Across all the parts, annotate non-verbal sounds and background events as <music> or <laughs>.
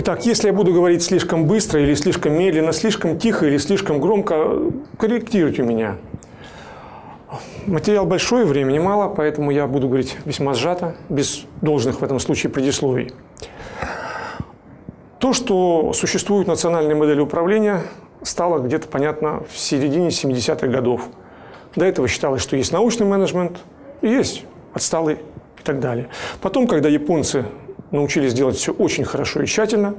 Итак, если я буду говорить слишком быстро или слишком медленно, слишком тихо или слишком громко, корректируйте меня. Материал большой, времени мало, поэтому я буду говорить весьма сжато, без должных в этом случае предисловий. То, что существует национальные модели управления, стало где-то понятно в середине 70-х годов. До этого считалось, что есть научный менеджмент есть отсталый и так далее. Потом, когда японцы научились делать все очень хорошо и тщательно.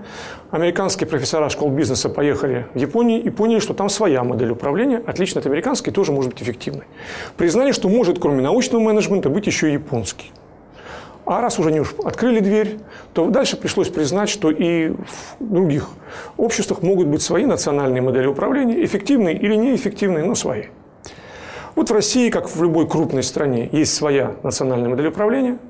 Американские профессора школ бизнеса поехали в Японию и поняли, что там своя модель управления, отлично от американской, тоже может быть эффективной. Признали, что может, кроме научного менеджмента, быть еще и японский. А раз уже они уж открыли дверь, то дальше пришлось признать, что и в других обществах могут быть свои национальные модели управления, эффективные или неэффективные, но свои. Вот в России, как в любой крупной стране, есть своя национальная модель управления –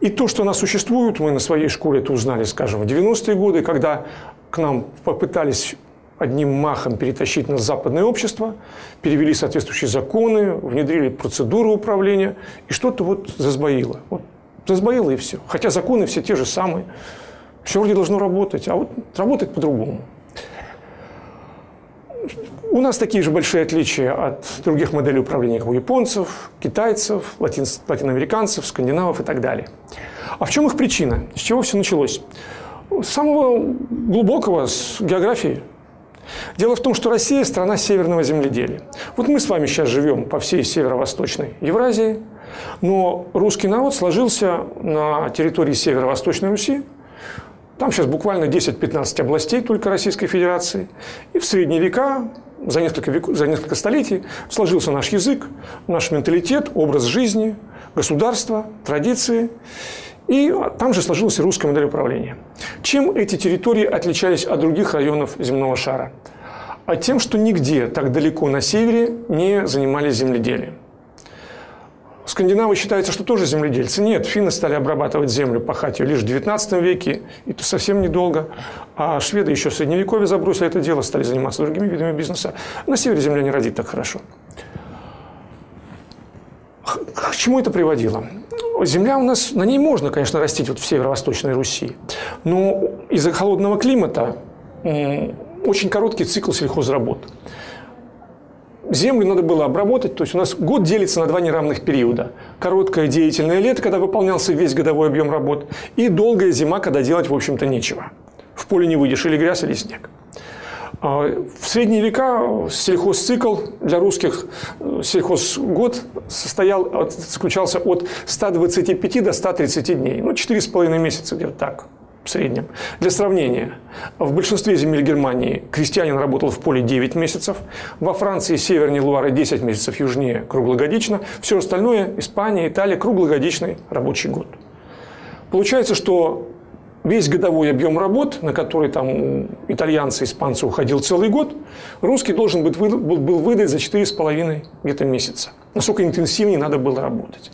и то, что она существует, мы на своей шкуре это узнали, скажем, в 90-е годы, когда к нам попытались одним махом перетащить на западное общество, перевели соответствующие законы, внедрили процедуру управления, и что-то вот засбоило. Вот засбоило и все. Хотя законы все те же самые. Все вроде должно работать, а вот работает по-другому. У нас такие же большие отличия от других моделей управления, как у японцев, китайцев, латин, латиноамериканцев, скандинавов и так далее. А в чем их причина? С чего все началось? С самого глубокого, с географии. Дело в том, что Россия – страна северного земледелия. Вот мы с вами сейчас живем по всей северо-восточной Евразии, но русский народ сложился на территории северо-восточной Руси – там сейчас буквально 10-15 областей только Российской Федерации. И в средние века, за несколько, век, за несколько столетий, сложился наш язык, наш менталитет, образ жизни, государство, традиции. И там же сложилась русская модель управления. Чем эти территории отличались от других районов земного шара? А тем, что нигде так далеко на севере не занимались земледелием. Скандинавы считается, что тоже земледельцы. Нет, финны стали обрабатывать землю, пахать ее лишь в 19 веке, и это совсем недолго. А шведы еще в Средневековье забросили это дело, стали заниматься другими видами бизнеса. На севере земля не родит так хорошо. К чему это приводило? Земля у нас, на ней можно, конечно, растить вот в северо-восточной Руси, но из-за холодного климата очень короткий цикл сельхозработ землю надо было обработать, то есть у нас год делится на два неравных периода. Короткое деятельное лето, когда выполнялся весь годовой объем работ, и долгая зима, когда делать, в общем-то, нечего. Поле не выйдешь, или грязь, или снег. А, в средние века сельхозцикл для русских э, сельхозгод состоял, заключался от 125 до 130 дней. Ну, 4,5 месяца где-то так в среднем. Для сравнения, в большинстве земель Германии крестьянин работал в поле 9 месяцев, во Франции севернее Луары 10 месяцев южнее круглогодично, все остальное Испания, Италия круглогодичный рабочий год. Получается, что весь годовой объем работ, на который там итальянцы, испанцы уходил целый год, русский должен быть, был выдать за 4,5 где-то месяца. Насколько интенсивнее надо было работать.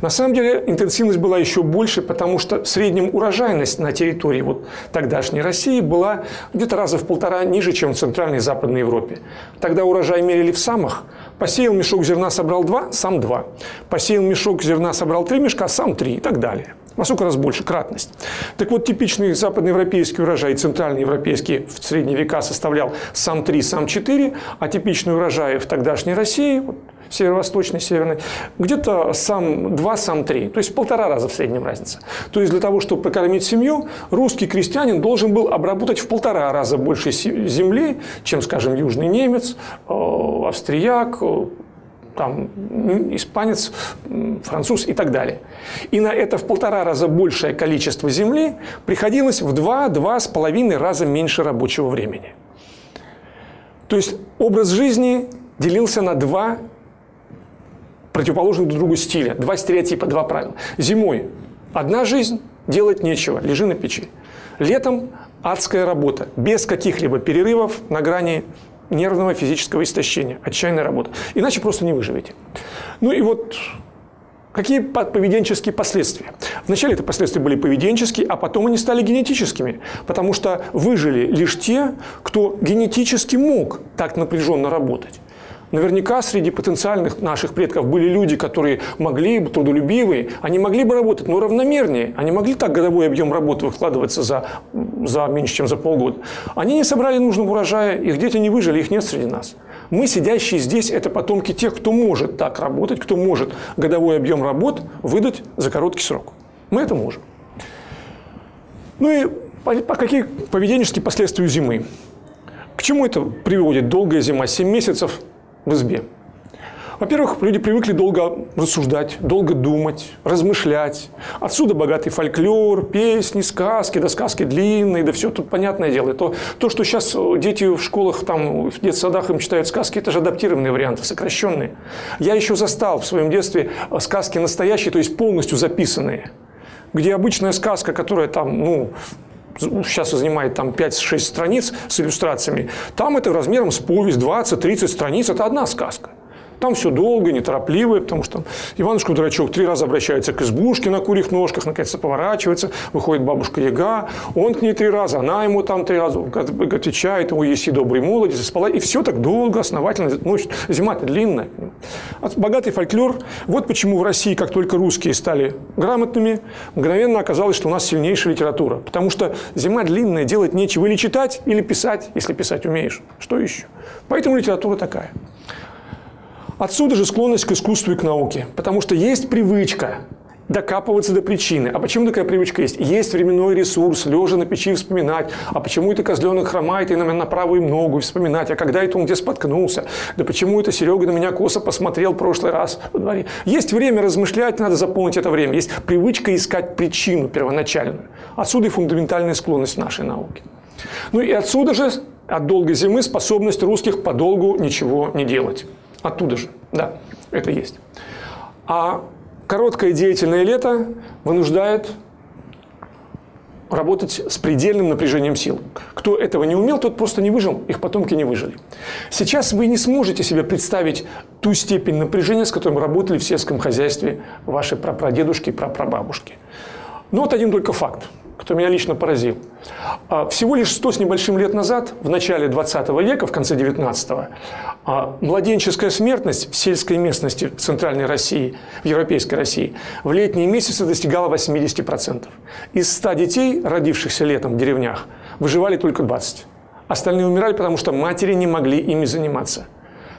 На самом деле интенсивность была еще больше, потому что в среднем урожайность на территории вот тогдашней России была где-то раза в полтора ниже, чем в Центральной и Западной Европе. Тогда урожай мерили в самых. Посеял мешок зерна, собрал два, сам два. Посеял мешок зерна, собрал три мешка, сам три и так далее. Во сколько раз больше? Кратность. Так вот, типичный западноевропейский урожай, центральноевропейский в средние века составлял сам 3, сам 4, а типичный урожай в тогдашней России, вот, северо-восточной, северной, где-то сам 2, сам 3. То есть в полтора раза в среднем разница. То есть для того, чтобы прокормить семью, русский крестьянин должен был обработать в полтора раза больше земли, чем, скажем, южный немец, э, австрияк, э, там, испанец, француз и так далее. И на это в полтора раза большее количество земли приходилось в два-два с половиной раза меньше рабочего времени. То есть образ жизни делился на два противоположных друг другу стиля, два стереотипа, два правила. Зимой одна жизнь, делать нечего, лежи на печи. Летом адская работа, без каких-либо перерывов на грани нервного физического истощения, отчаянная работа. Иначе просто не выживете. Ну и вот Какие поведенческие последствия? Вначале это последствия были поведенческие, а потом они стали генетическими, потому что выжили лишь те, кто генетически мог так напряженно работать. Наверняка среди потенциальных наших предков были люди, которые могли бы, трудолюбивые, они могли бы работать, но равномернее. Они могли так годовой объем работы выкладываться за, за меньше, чем за полгода. Они не собрали нужного урожая, их дети не выжили, их нет среди нас. Мы, сидящие здесь, это потомки тех, кто может так работать, кто может годовой объем работ выдать за короткий срок. Мы это можем. Ну и по какие поведенческие последствия зимы? К чему это приводит? Долгая зима, 7 месяцев в избе. Во-первых, люди привыкли долго рассуждать, долго думать, размышлять. Отсюда богатый фольклор, песни, сказки, да сказки длинные, да все тут понятное дело. То, то что сейчас дети в школах, там, в детсадах им читают сказки, это же адаптированные варианты, сокращенные. Я еще застал в своем детстве сказки настоящие, то есть полностью записанные где обычная сказка, которая там, ну, сейчас занимает там 5-6 страниц с иллюстрациями, там это размером с повесть 20-30 страниц, это одна сказка. Там все долго, неторопливо, потому что Иванушка Дурачок три раза обращается к избушке на курьих ножках, наконец-то поворачивается, выходит бабушка Яга, он к ней три раза, она ему там три раза отвечает, ему еси добрый молодец, спала, и все так долго, основательно, ну, зима-то длинная. Богатый фольклор. Вот почему в России, как только русские стали грамотными, мгновенно оказалось, что у нас сильнейшая литература. Потому что зима длинная, делать нечего. Или читать, или писать, если писать умеешь. Что еще? Поэтому литература такая. Отсюда же склонность к искусству и к науке. Потому что есть привычка докапываться до причины. А почему такая привычка есть? Есть временной ресурс, лежа на печи вспоминать. А почему это козленок хромает и на, на правую ногу вспоминать? А когда это он где споткнулся? Да почему это Серега на меня косо посмотрел в прошлый раз во дворе? Есть время размышлять, надо заполнить это время. Есть привычка искать причину первоначальную. Отсюда и фундаментальная склонность нашей науки. Ну и отсюда же от долгой зимы способность русских подолгу ничего не делать. Оттуда же, да, это есть. А короткое деятельное лето вынуждает работать с предельным напряжением сил. Кто этого не умел, тот просто не выжил, их потомки не выжили. Сейчас вы не сможете себе представить ту степень напряжения, с которым работали в сельском хозяйстве ваши прапрадедушки и прапрабабушки. Но вот один только факт – который меня лично поразил. А, всего лишь 100 с небольшим лет назад, в начале 20 века, в конце 19-го, а, младенческая смертность в сельской местности Центральной России, в Европейской России, в летние месяцы достигала 80%. Из 100 детей, родившихся летом в деревнях, выживали только 20. Остальные умирали, потому что матери не могли ими заниматься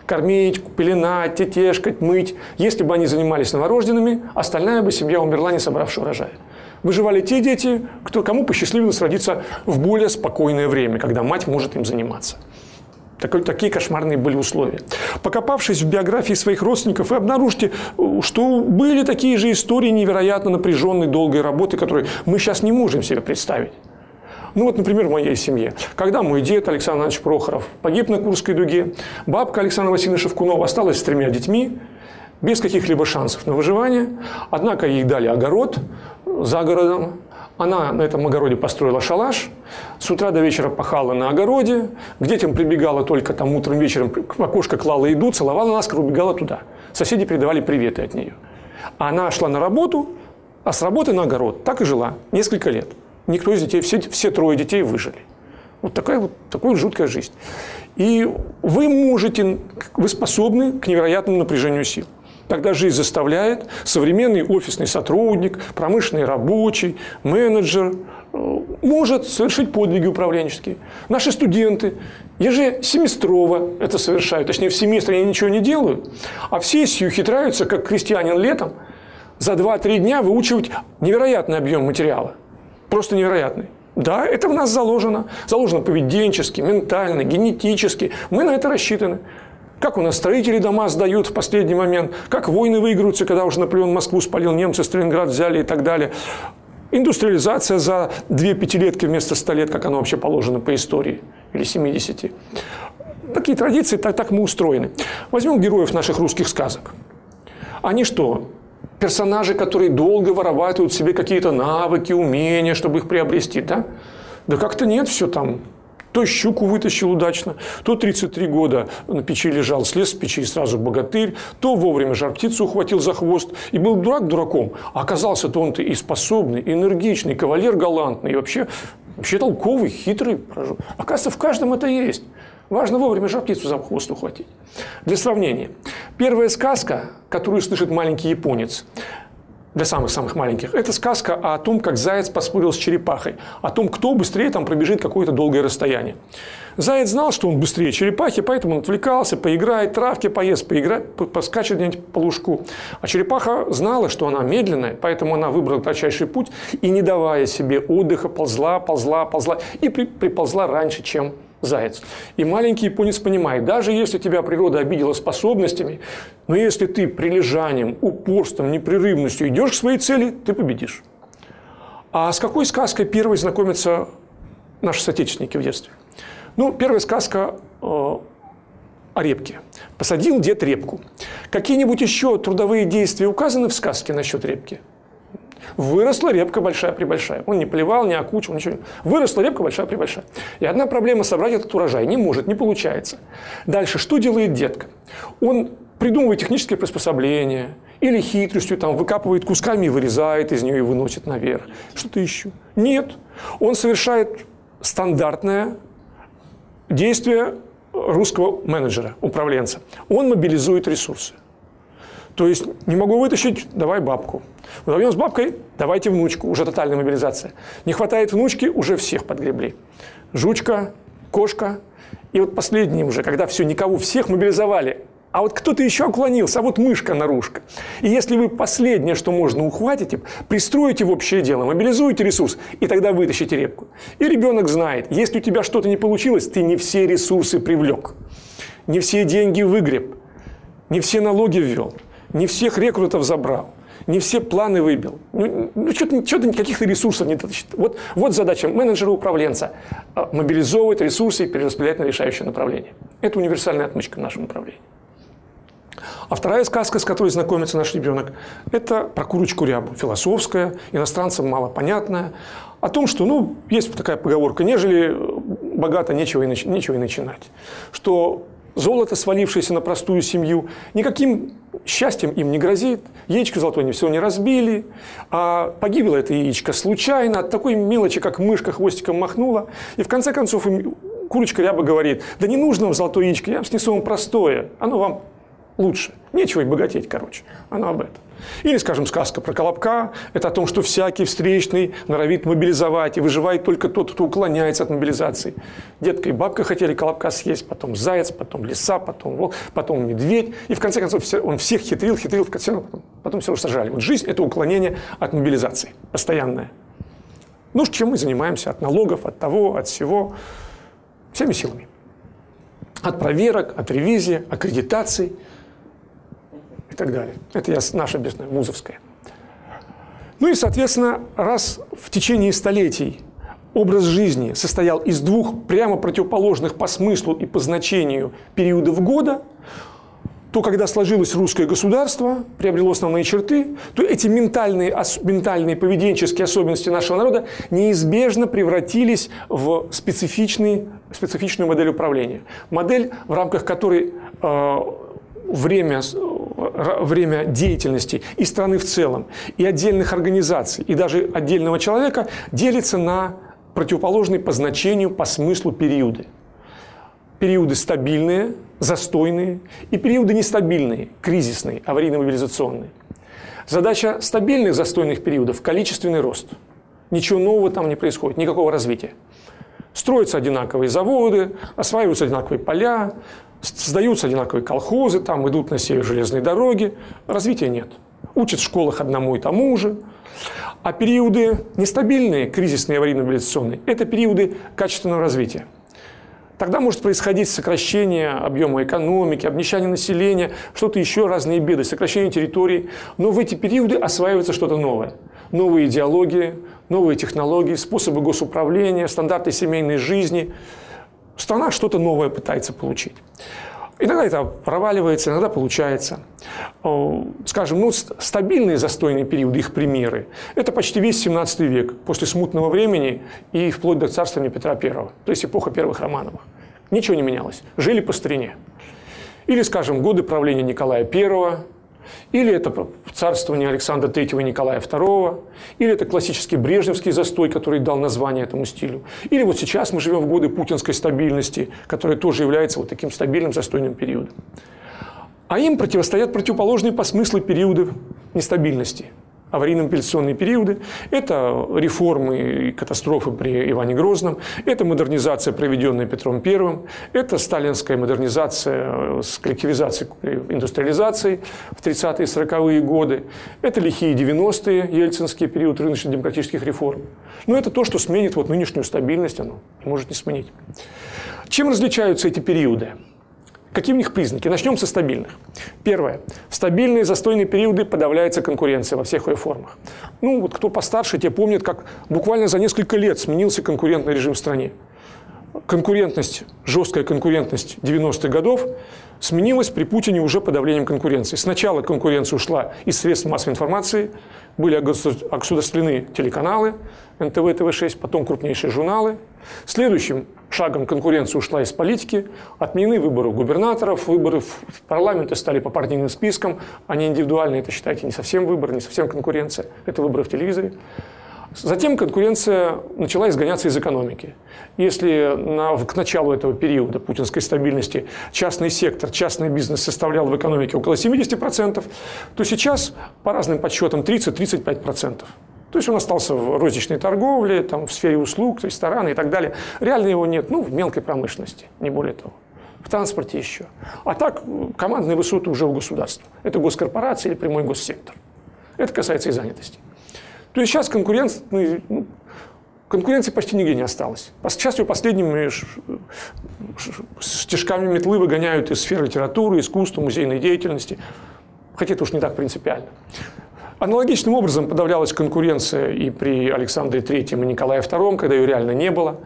кормить, пеленать, тетешкать, мыть. Если бы они занимались новорожденными, остальная бы семья умерла, не собравши урожая выживали те дети, кто, кому посчастливилось родиться в более спокойное время, когда мать может им заниматься. такие кошмарные были условия. Покопавшись в биографии своих родственников, вы обнаружите, что были такие же истории невероятно напряженной, долгой работы, которые мы сейчас не можем себе представить. Ну вот, например, в моей семье. Когда мой дед Александр Иванович Прохоров погиб на Курской дуге, бабка Александра Васильевна Шевкунова осталась с тремя детьми, без каких-либо шансов на выживание. Однако ей дали огород за городом. Она на этом огороде построила шалаш, с утра до вечера пахала на огороде, к детям прибегала только там утром, вечером, в окошко клала еду, целовала наскоро, убегала туда. Соседи передавали приветы от нее. Она шла на работу, а с работы на огород. Так и жила несколько лет. Никто из детей, все, все трое детей выжили. Вот такая вот такая жуткая жизнь. И вы можете, вы способны к невероятному напряжению сил. Тогда жизнь заставляет современный офисный сотрудник, промышленный рабочий, менеджер э, может совершить подвиги управленческие. Наши студенты ежесеместрово это совершают. Точнее, в семестре они ничего не делают, а в сессию хитраются, как крестьянин летом, за 2-3 дня выучивать невероятный объем материала. Просто невероятный. Да, это в нас заложено. Заложено поведенчески, ментально, генетически. Мы на это рассчитаны. Как у нас строители дома сдают в последний момент, как войны выигрываются, когда уже Наполеон Москву спалил, немцы Сталинград взяли и так далее. Индустриализация за две пятилетки вместо ста лет, как оно вообще положено по истории, или 70. Такие традиции, так, так мы устроены. Возьмем героев наших русских сказок. Они что, персонажи, которые долго вырабатывают себе какие-то навыки, умения, чтобы их приобрести, да? Да как-то нет, все там то щуку вытащил удачно, то 33 года на печи лежал, слез с печи сразу богатырь, то вовремя жар птицу ухватил за хвост. И был дурак дураком. А оказался-то он-то и способный, и энергичный, кавалер галантный, и вообще, вообще толковый, хитрый. Оказывается, в каждом это есть. Важно вовремя жар птицу за хвост ухватить. Для сравнения. Первая сказка, которую слышит маленький японец, для самых-самых маленьких, это сказка о том, как заяц поспорил с черепахой, о том, кто быстрее там пробежит какое-то долгое расстояние. Заяц знал, что он быстрее черепахи, поэтому он отвлекался, поиграет, травки поест, поиграет, поскачет где-нибудь по лужку. А черепаха знала, что она медленная, поэтому она выбрала кратчайший путь и, не давая себе отдыха, ползла, ползла, ползла и при, приползла раньше, чем заяц. И маленький японец понимает, даже если тебя природа обидела способностями, но если ты прилежанием, упорством, непрерывностью идешь к своей цели, ты победишь. А с какой сказкой первой знакомятся наши соотечественники в детстве? Ну, первая сказка э, о репке. Посадил дед репку. Какие-нибудь еще трудовые действия указаны в сказке насчет репки? Выросла репка большая-пребольшая. Он не плевал, не окучивал, ничего. Выросла репка большая-пребольшая. И одна проблема – собрать этот урожай. Не может, не получается. Дальше, что делает детка? Он придумывает технические приспособления или хитростью там выкапывает кусками и вырезает из нее и выносит наверх. Что-то еще. Нет. Он совершает стандартное действие русского менеджера, управленца. Он мобилизует ресурсы. То есть не могу вытащить, давай бабку. Вдвоем с бабкой, давайте внучку, уже тотальная мобилизация. Не хватает внучки, уже всех подгребли. Жучка, кошка. И вот последним уже, когда все, никого, всех мобилизовали, а вот кто-то еще уклонился, а вот мышка-нарушка. И если вы последнее, что можно, ухватите, пристроите в общее дело, мобилизуете ресурс, и тогда вытащите репку. И ребенок знает, если у тебя что-то не получилось, ты не все ресурсы привлек, не все деньги выгреб, не все налоги ввел, не всех рекрутов забрал не все планы выбил. Ну, ну что-то, что-то каких-то ресурсов не дотащит. Вот, вот задача менеджера-управленца – мобилизовывать ресурсы и перераспределять на решающее направление. Это универсальная отмычка в нашем управлении. А вторая сказка, с которой знакомится наш ребенок, это про курочку рябу. Философская, иностранцам мало понятная. О том, что, ну, есть такая поговорка, нежели богато, нечего и, нач... нечего и начинать. Что золото, свалившееся на простую семью, никаким счастьем им не грозит. Яичко золотое они все не разбили, а погибло это яичко случайно, от такой мелочи, как мышка хвостиком махнула. И в конце концов им курочка ряба говорит, да не нужно вам золотое яичко, я вам снесу вам простое, оно вам лучше. Нечего и богатеть, короче. Оно об этом. Или, скажем, сказка про Колобка. Это о том, что всякий встречный норовит мобилизовать, и выживает только тот, кто уклоняется от мобилизации. Детка и бабка хотели Колобка съесть, потом заяц, потом лиса, потом волк, потом медведь. И в конце концов он всех хитрил, хитрил, в конце, потом, потом все сажали. Вот жизнь – это уклонение от мобилизации. Постоянное. Ну, чем мы занимаемся? От налогов, от того, от всего. Всеми силами. От проверок, от ревизии, аккредитаций – и так далее. Это я, наша бедная, вузовская. Ну и, соответственно, раз в течение столетий образ жизни состоял из двух прямо противоположных по смыслу и по значению периодов года, то когда сложилось русское государство, приобрело основные черты, то эти ментальные, ментальные поведенческие особенности нашего народа неизбежно превратились в специфичный, специфичную модель управления. Модель, в рамках которой э, время, время деятельности и страны в целом, и отдельных организаций, и даже отдельного человека делится на противоположные по значению, по смыслу периоды. Периоды стабильные, застойные, и периоды нестабильные, кризисные, аварийно-мобилизационные. Задача стабильных застойных периодов – количественный рост. Ничего нового там не происходит, никакого развития. Строятся одинаковые заводы, осваиваются одинаковые поля, создаются одинаковые колхозы, там идут на север железные дороги, развития нет. Учат в школах одному и тому же. А периоды нестабильные, кризисные, аварийно-мобилизационные – это периоды качественного развития. Тогда может происходить сокращение объема экономики, обнищание населения, что-то еще, разные беды, сокращение территорий. Но в эти периоды осваивается что-то новое. Новые идеологии, новые технологии, способы госуправления, стандарты семейной жизни – Страна что-то новое пытается получить. Иногда это проваливается, иногда получается. Скажем, ну, стабильные застойные периоды, их примеры, это почти весь 17 век, после смутного времени и вплоть до царствования Петра I, то есть эпоха первых Романовых. Ничего не менялось. Жили по старине. Или, скажем, годы правления Николая I, Или это царствование Александра III и Николая II, или это классический брежневский застой, который дал название этому стилю. Или вот сейчас мы живем в годы путинской стабильности, которая тоже является вот таким стабильным застойным периодом. А им противостоят противоположные по смыслу периоды нестабильности – аварийно-мобилизационные периоды, это реформы и катастрофы при Иване Грозном, это модернизация, проведенная Петром I, это сталинская модернизация с коллективизацией, индустриализацией в 30-е и 40-е годы, это лихие 90-е, ельцинский период рыночно-демократических реформ. Но это то, что сменит вот нынешнюю стабильность, оно не может не сменить. Чем различаются эти периоды? Какие у них признаки? Начнем со стабильных. Первое. В стабильные застойные периоды подавляется конкуренция во всех ее формах. Ну, вот кто постарше, те помнят, как буквально за несколько лет сменился конкурентный режим в стране. Конкурентность, жесткая конкурентность 90-х годов сменилась при Путине уже подавлением конкуренции. Сначала конкуренция ушла из средств массовой информации, были огосударственные телеканалы, НТВ, ТВ-6, потом крупнейшие журналы. Следующим шагом конкуренция ушла из политики, отменены выборы губернаторов, выборы в парламенты стали по партийным спискам, они индивидуальные, это, считайте, не совсем выборы, не совсем конкуренция, это выборы в телевизоре. Затем конкуренция начала изгоняться из экономики. Если на, к началу этого периода путинской стабильности частный сектор, частный бизнес составлял в экономике около 70%, то сейчас, по разным подсчетам, 30-35%. То есть он остался в розничной торговле, там, в сфере услуг, рестораны и так далее. Реально его нет, ну, в мелкой промышленности, не более того. В транспорте еще. А так командные высоты уже у государства. Это госкорпорация или прямой госсектор. Это касается и занятости. То есть сейчас конкуренция, ну, конкуренции почти нигде не осталось. К счастью, последними стежками метлы выгоняют из сферы литературы, искусства, музейной деятельности. Хотя это уж не так принципиально. Аналогичным образом подавлялась конкуренция и при Александре III и Николае II, когда ее реально не было.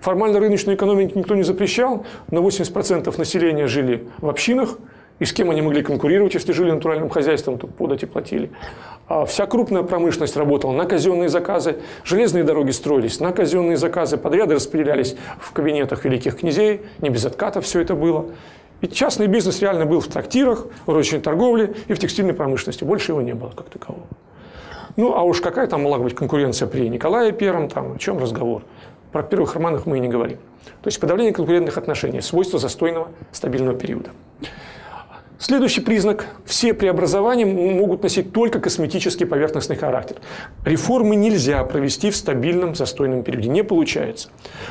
Формально рыночную экономику никто не запрещал, но 80% населения жили в общинах, и с кем они могли конкурировать, если жили натуральным хозяйством, то подати платили. А вся крупная промышленность работала на казенные заказы, железные дороги строились на казенные заказы, подряды распределялись в кабинетах великих князей, не без отката все это было. И частный бизнес реально был в трактирах, в розничной торговле и в текстильной промышленности. Больше его не было как такового. Ну, а уж какая там могла быть конкуренция при Николае Первом, там, о чем разговор. Про первых романах мы и не говорим. То есть подавление конкурентных отношений – свойство застойного стабильного периода. Следующий признак – все преобразования могут носить только косметический поверхностный характер. Реформы нельзя провести в стабильном застойном периоде. Не получается.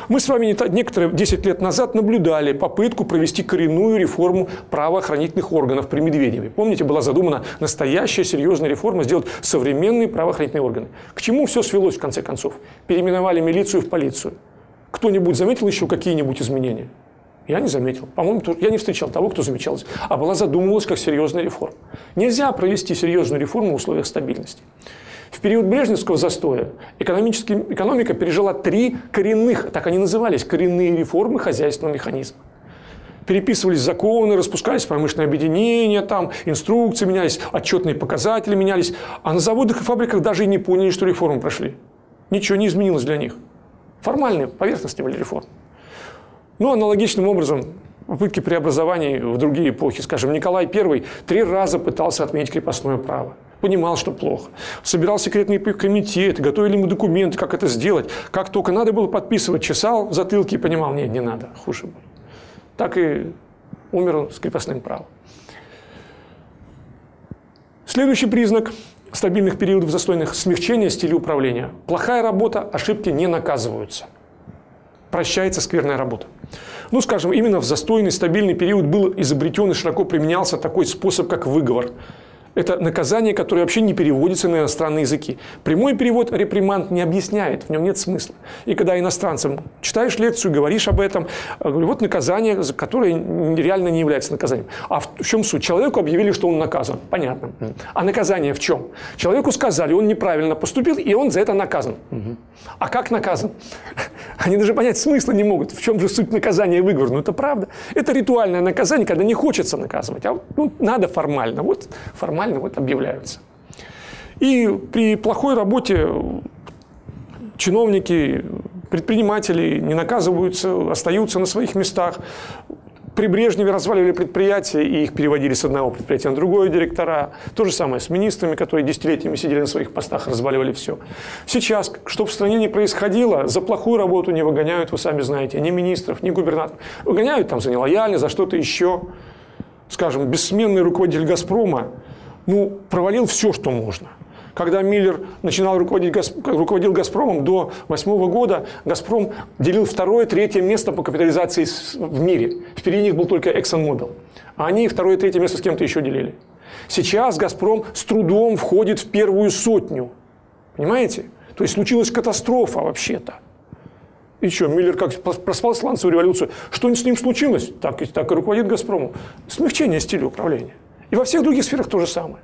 Мы с вами некоторые 10 лет назад наблюдали попытку провести коренную реформу правоохранительных органов при Медведеве. Помните, была задумана настоящая серьезная реформа сделать современные правоохранительные органы. К чему все свелось в конце концов? Переименовали милицию в полицию. Кто-нибудь заметил еще какие-нибудь изменения? Я не заметил. По-моему, я не встречал того, кто замечал. А была задумывалась как серьезная реформа. Нельзя провести серьезную реформу в условиях стабильности. В период Брежневского застоя экономика пережила три коренных, так они назывались, коренные реформы хозяйственного механизма. Переписывались законы, распускались промышленные объединения, там, инструкции менялись, отчетные показатели менялись. А на заводах и фабриках даже и не поняли, что реформы прошли. Ничего не изменилось для них. Формальные, поверхностные были реформы. Ну, аналогичным образом попытки преобразований в другие эпохи. Скажем, Николай I три раза пытался отменить крепостное право. Понимал, что плохо. Собирал секретный комитет, готовили ему документы, как это сделать. Как только надо было подписывать, чесал в затылке и понимал, нет, не надо, хуже будет. Так и умер с крепостным правом. Следующий признак стабильных периодов застойных – смягчение стиля управления. Плохая работа, ошибки не наказываются прощается скверная работа. Ну, скажем, именно в застойный, стабильный период был изобретен и широко применялся такой способ, как выговор – это наказание, которое вообще не переводится на иностранные языки. Прямой перевод реприманд не объясняет, в нем нет смысла. И когда иностранцам читаешь лекцию, говоришь об этом, говорю, вот наказание, которое реально не является наказанием. А в чем суть? Человеку объявили, что он наказан. Понятно. А наказание в чем? Человеку сказали, он неправильно поступил, и он за это наказан. А как наказан? Они даже понять смысла не могут. В чем же суть наказания выговор? Ну, это правда. Это ритуальное наказание, когда не хочется наказывать, а ну, надо формально. Вот формально формально вот объявляются. И при плохой работе чиновники, предприниматели не наказываются, остаются на своих местах. При Брежневе разваливали предприятия, и их переводили с одного предприятия на другое директора. То же самое с министрами, которые десятилетиями сидели на своих постах, разваливали все. Сейчас, что в стране не происходило, за плохую работу не выгоняют, вы сами знаете, ни министров, ни губернаторов. Выгоняют там за нелояльность, за что-то еще. Скажем, бессменный руководитель «Газпрома» ну, провалил все, что можно – когда Миллер начинал руководить, руководил «Газпромом» до 2008 года, «Газпром» делил второе, третье место по капитализации в мире. Впереди них был только ExxonMobil. А они второе, третье место с кем-то еще делили. Сейчас «Газпром» с трудом входит в первую сотню. Понимаете? То есть случилась катастрофа вообще-то. И что, Миллер как проспал сланцевую революцию? Что с ним случилось? Так, так и руководит «Газпромом». Смягчение стиля управления. И во всех других сферах то же самое.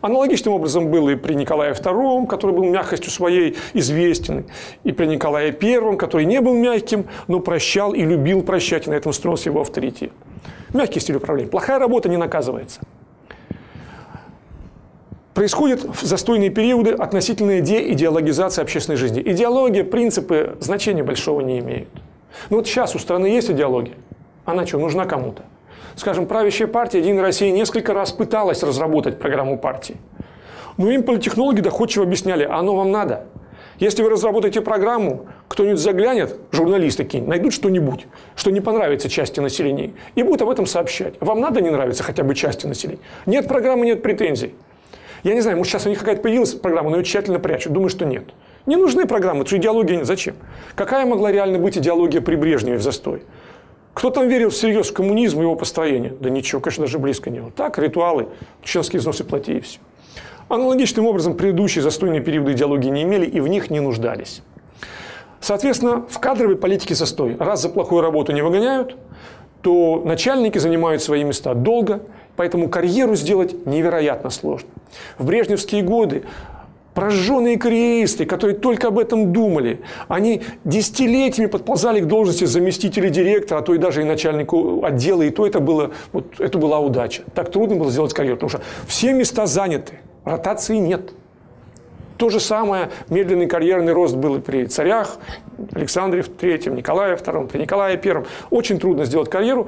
Аналогичным образом было и при Николае II, который был мягкостью своей известен, и при Николае I, который не был мягким, но прощал и любил прощать, и на этом строился его авторитет. Мягкий стиль управления. Плохая работа не наказывается. Происходят в застойные периоды относительная деидеологизация общественной жизни. Идеология, принципы значения большого не имеют. Ну вот сейчас у страны есть идеология. Она что, нужна кому-то? Скажем, правящая партия «Единая Россия» несколько раз пыталась разработать программу партии. Но им политтехнологи доходчиво объясняли, а оно вам надо. Если вы разработаете программу, кто-нибудь заглянет, журналисты какие найдут что-нибудь, что не понравится части населения, и будут об этом сообщать. Вам надо не нравится хотя бы части населения? Нет программы, нет претензий. Я не знаю, может, сейчас у них какая-то появилась программа, но ее тщательно прячут. Думаю, что нет. Не нужны программы, идеология нет. Зачем? Какая могла реально быть идеология при Брежневе в застой? Кто там верил всерьез в коммунизм и его построение? Да ничего, конечно, даже близко не было. Так, ритуалы, членские взносы плати и все. Аналогичным образом предыдущие застойные периоды идеологии не имели и в них не нуждались. Соответственно, в кадровой политике застой. Раз за плохую работу не выгоняют, то начальники занимают свои места долго, поэтому карьеру сделать невероятно сложно. В брежневские годы Прожженные карьеристы, которые только об этом думали, они десятилетиями подползали к должности заместителя директора, а то и даже и начальнику отдела, и то это, было, вот, это была удача. Так трудно было сделать карьеру, потому что все места заняты, ротации нет. То же самое медленный карьерный рост был и при царях, Александре III, Николае II, при Николае I. Очень трудно сделать карьеру.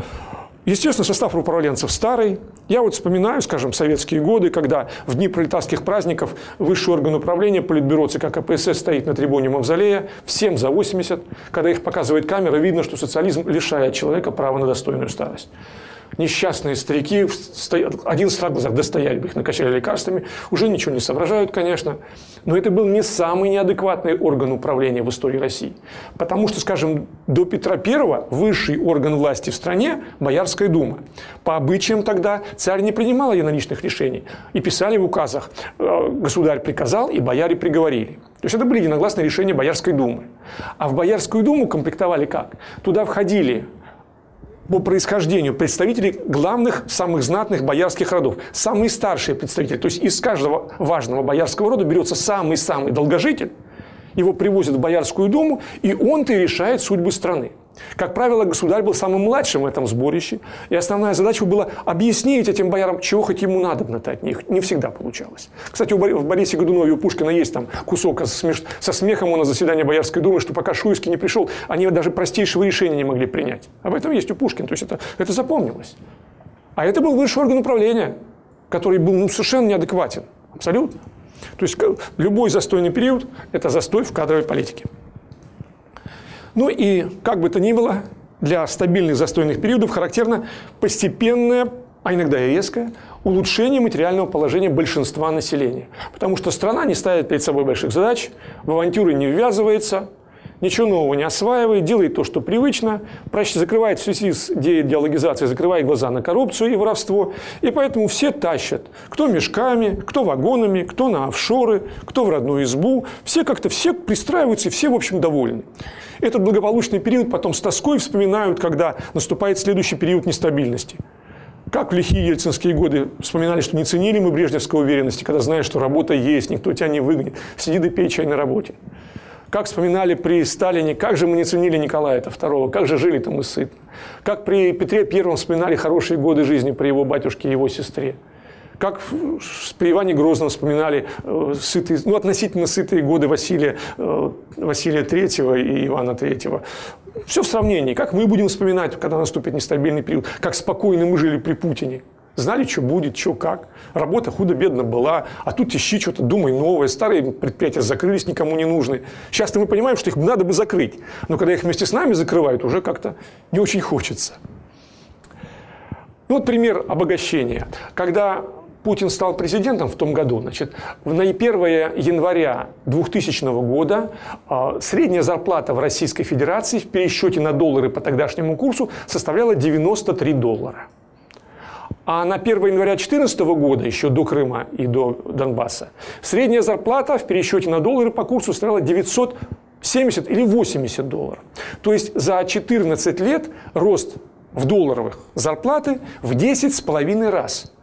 Естественно, состав управленцев старый. Я вот вспоминаю, скажем, советские годы, когда в дни пролетарских праздников высший орган управления, политбюро ЦК КПСС стоит на трибуне Мавзолея, всем за 80. Когда их показывает камера, видно, что социализм лишает человека права на достойную старость несчастные старики, один страх в глазах, достоять бы их накачали лекарствами, уже ничего не соображают, конечно. Но это был не самый неадекватный орган управления в истории России. Потому что, скажем, до Петра I высший орган власти в стране – Боярская дума. По обычаям тогда царь не принимал единоличных решений. И писали в указах э, «Государь приказал, и бояре приговорили». То есть это были единогласные решения Боярской думы. А в Боярскую думу комплектовали как? Туда входили по происхождению представителей главных, самых знатных боярских родов. Самые старшие представители. То есть из каждого важного боярского рода берется самый-самый долгожитель, его привозят в Боярскую думу, и он-то и решает судьбы страны. Как правило, государь был самым младшим в этом сборище, и основная задача была объяснить этим боярам, чего хоть ему надо от них. Не всегда получалось. Кстати, в Борисе Годунове у Пушкина есть там кусок со смехом он на заседание Боярской думы, что пока Шуйский не пришел, они даже простейшего решения не могли принять. Об этом есть у Пушкина, то есть это, это запомнилось. А это был высший орган управления, который был ну, совершенно неадекватен. Абсолютно. То есть любой застойный период – это застой в кадровой политике. Ну и, как бы то ни было, для стабильных застойных периодов характерно постепенное, а иногда и резкое, улучшение материального положения большинства населения. Потому что страна не ставит перед собой больших задач, в авантюры не ввязывается, ничего нового не осваивает, делает то, что привычно, закрывает в связи с деидеологизацией, закрывает глаза на коррупцию и воровство. И поэтому все тащат. Кто мешками, кто вагонами, кто на офшоры, кто в родную избу. Все как-то все пристраиваются и все, в общем, довольны. Этот благополучный период потом с тоской вспоминают, когда наступает следующий период нестабильности. Как в лихие ельцинские годы вспоминали, что не ценили мы брежневской уверенности, когда знаешь, что работа есть, никто тебя не выгонит, сиди да пей чай на работе. Как вспоминали при Сталине, как же мы не ценили Николая II, как же жили-то мы сытно. Как при Петре Первом вспоминали хорошие годы жизни при его батюшке и его сестре. Как при Иване Грозном вспоминали э, сытые, ну, относительно сытые годы Василия, э, Василия III и Ивана III. Все в сравнении. Как мы будем вспоминать, когда наступит нестабильный период, как спокойно мы жили при Путине. Знали, что будет, что как. Работа худо-бедно была. А тут ищи что-то, думай новое. Старые предприятия закрылись, никому не нужны. Сейчас-то мы понимаем, что их надо бы закрыть. Но когда их вместе с нами закрывают, уже как-то не очень хочется. Ну вот пример обогащения. Когда Путин стал президентом в том году, значит, на 1 января 2000 года э, средняя зарплата в Российской Федерации в пересчете на доллары по тогдашнему курсу составляла 93 доллара. А на 1 января 2014 года, еще до Крыма и до Донбасса, средняя зарплата в пересчете на доллары по курсу составляла 970 или 80 долларов. То есть за 14 лет рост в долларовых зарплаты в 10,5 раз –